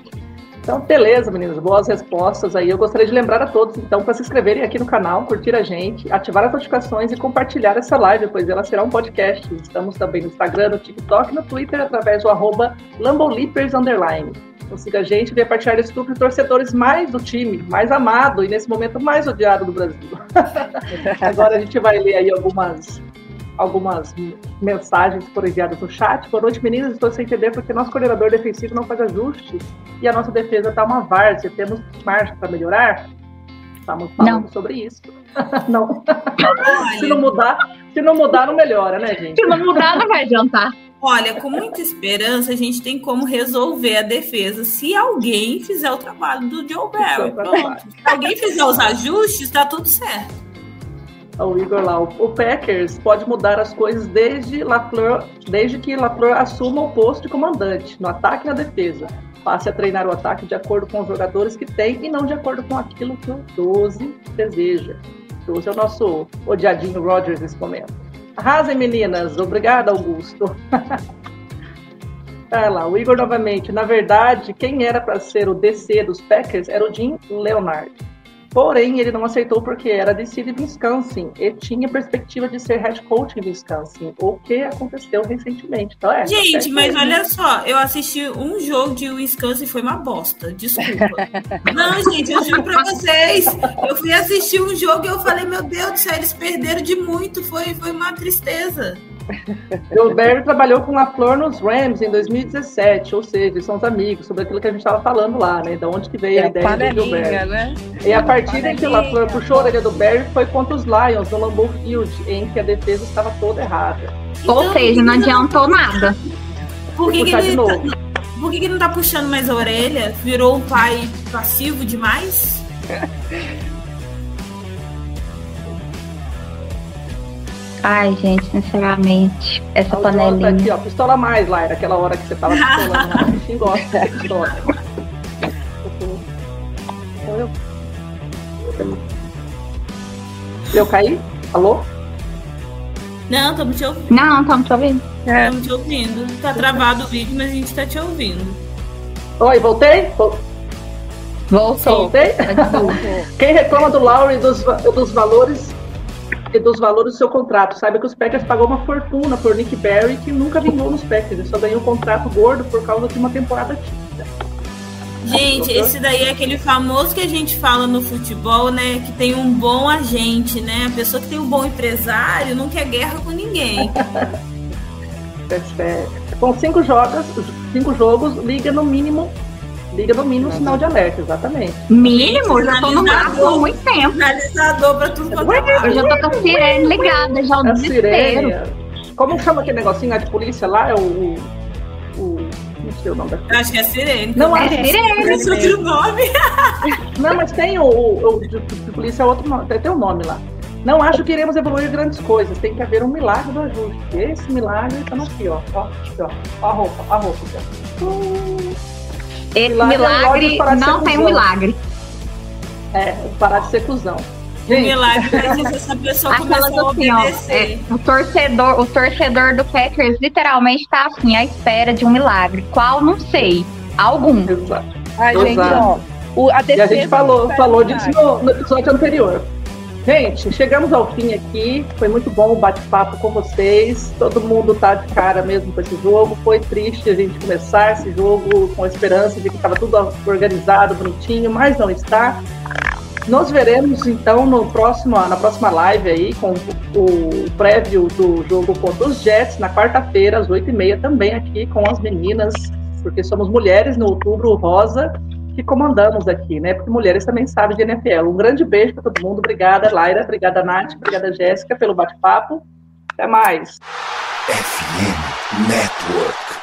Então, beleza, meninas, boas respostas aí. Eu gostaria de lembrar a todos, então, para se inscreverem aqui no canal, curtir a gente, ativar as notificações e compartilhar essa live, pois ela será um podcast. Estamos também no Instagram, no TikTok no Twitter, através do arroba Lambolipers Underline. Então siga a gente venha partilhar esse grupo de torcedores mais do time, mais amado e nesse momento mais odiado do Brasil. (laughs) Agora a gente vai ler aí algumas algumas mensagens que foram enviadas no chat. Boa noite, meninas. Estou sem entender porque nosso coordenador defensivo não faz ajustes e a nossa defesa está uma várzea. Temos margem para melhorar? Estamos falando Não. sobre isso. (laughs) não. se não mudar, se não mudar, não melhora, né, gente? Se não mudar, não vai adiantar. Olha, com muita esperança, a gente tem como resolver a defesa se alguém fizer o trabalho do Joe Barry. Pronto. Se alguém fizer os ajustes, está tudo certo. O Igor lá, o o Packers pode mudar as coisas desde, Lafleur, desde que LaFleur assuma o posto de comandante, no ataque e na defesa. Passe a treinar o ataque de acordo com os jogadores que tem e não de acordo com aquilo que o 12 deseja. 12 é o nosso odiadinho Rodgers nesse momento. Arrasem, meninas. Obrigada, Augusto. (laughs) Tá lá, o Igor novamente. Na verdade, quem era para ser o DC dos Packers era o Jim Leonard. Porém, ele não aceitou porque era DC de Wisconsin e tinha perspectiva de ser head coach em Wisconsin, o que aconteceu recentemente. Então, é, Gente, certo mas mesmo. olha só, eu assisti um jogo de Wisconsin e foi uma bosta. Desculpa. (laughs) Não, gente, eu juro pra vocês. Eu fui assistir um jogo e eu falei, meu Deus do céu, eles perderam de muito. Foi, foi uma tristeza. (laughs) O Barry trabalhou com LaFleur nos Rams em 2017, ou seja, eles são os amigos, sobre aquilo que a gente estava falando lá, né? Da onde que veio É a ideia do Joe Barry. né? E a partida em que o Panelinha. LaFleur puxou a orelha do Barry foi contra os Lions, no Lambeau Field, em que a defesa estava toda errada. Ou Então, seja, não adiantou nada. Por que, que de novo. tá, por que, que não tá puxando mais a orelha? Virou um pai passivo demais? (laughs) Ai, gente, sinceramente, essa O Jonathan panelinha. aqui, ó, pistola mais, Laira, aquela hora que você tava (laughs) pistolando. O bichinho gosta de pistola. Eu... Eu caí? Alô? Não, estamos te ouvindo. Não, estamos te ouvindo. É. Estamos te ouvindo. Tá travado o vídeo, mas a gente tá te ouvindo. Oi, voltei? Vol- Voltou. Voltei? Quem reclama do Lowry e dos, dos valores dos valores do seu contrato, saiba que os Packers pagou uma fortuna por Nick Barry que nunca vingou nos Packers. Ele só ganhou um contrato gordo por causa de uma temporada tímida. Gente, esse daí é aquele famoso que a gente fala no futebol, né? Que tem um bom agente, né? A pessoa que tem um bom empresário não quer guerra com ninguém. (laughs) É, com cinco jogos, cinco jogos, liga no mínimo, liga no mínimo sinal de alerta, exatamente. Mínimo, já tô no máximo há muito tempo. Finalizador pra tudo quanto é Eu já tô com a sirene ligada, já o A desespero. sirene. Como chama aquele negocinho lá de polícia lá? É o. o, não sei o nome da. Eu Acho que é sirene. Não, É é. sirene. Esse outro nome. (laughs) Não, mas tem o, o, o de, de polícia é outro nome, tem, tem um nome lá. Não acho que iremos evoluir grandes coisas. Tem que haver um milagre do ajuste. Esse milagre tá aqui, ó. Ó, aqui, ó. Ó a roupa, ó a roupa. ó. Esse Milagre é milagre não tem um milagre. É, parar de ser cuzão. O Gente, milagre se (laughs) essa pessoa começar a assim, ó. obedecer. é, o, torcedor, o torcedor do Packers literalmente tá assim, à espera de um milagre. Qual? Não sei. Algum. exato. Ai, gente, Exato. ó. O, a E a defesa gente falou, falou disso no, no episódio anterior. Gente, chegamos ao fim aqui. Foi muito bom o bate-papo com vocês. Todo mundo tá de cara mesmo com esse jogo. Foi triste a gente começar esse jogo com a esperança de que estava tudo organizado, bonitinho, mas não está. Nos veremos então no próximo, na próxima live aí com o prévio do jogo contra os Jets na quarta-feira às oito e meia também aqui com as meninas, porque somos mulheres no Outubro Rosa que comandamos aqui, né? Porque mulheres também sabem de NFL. Um grande beijo para todo mundo. Obrigada, Laira. Obrigada, Nath. Obrigada, Jéssica, pelo bate-papo. Até mais. FM Network.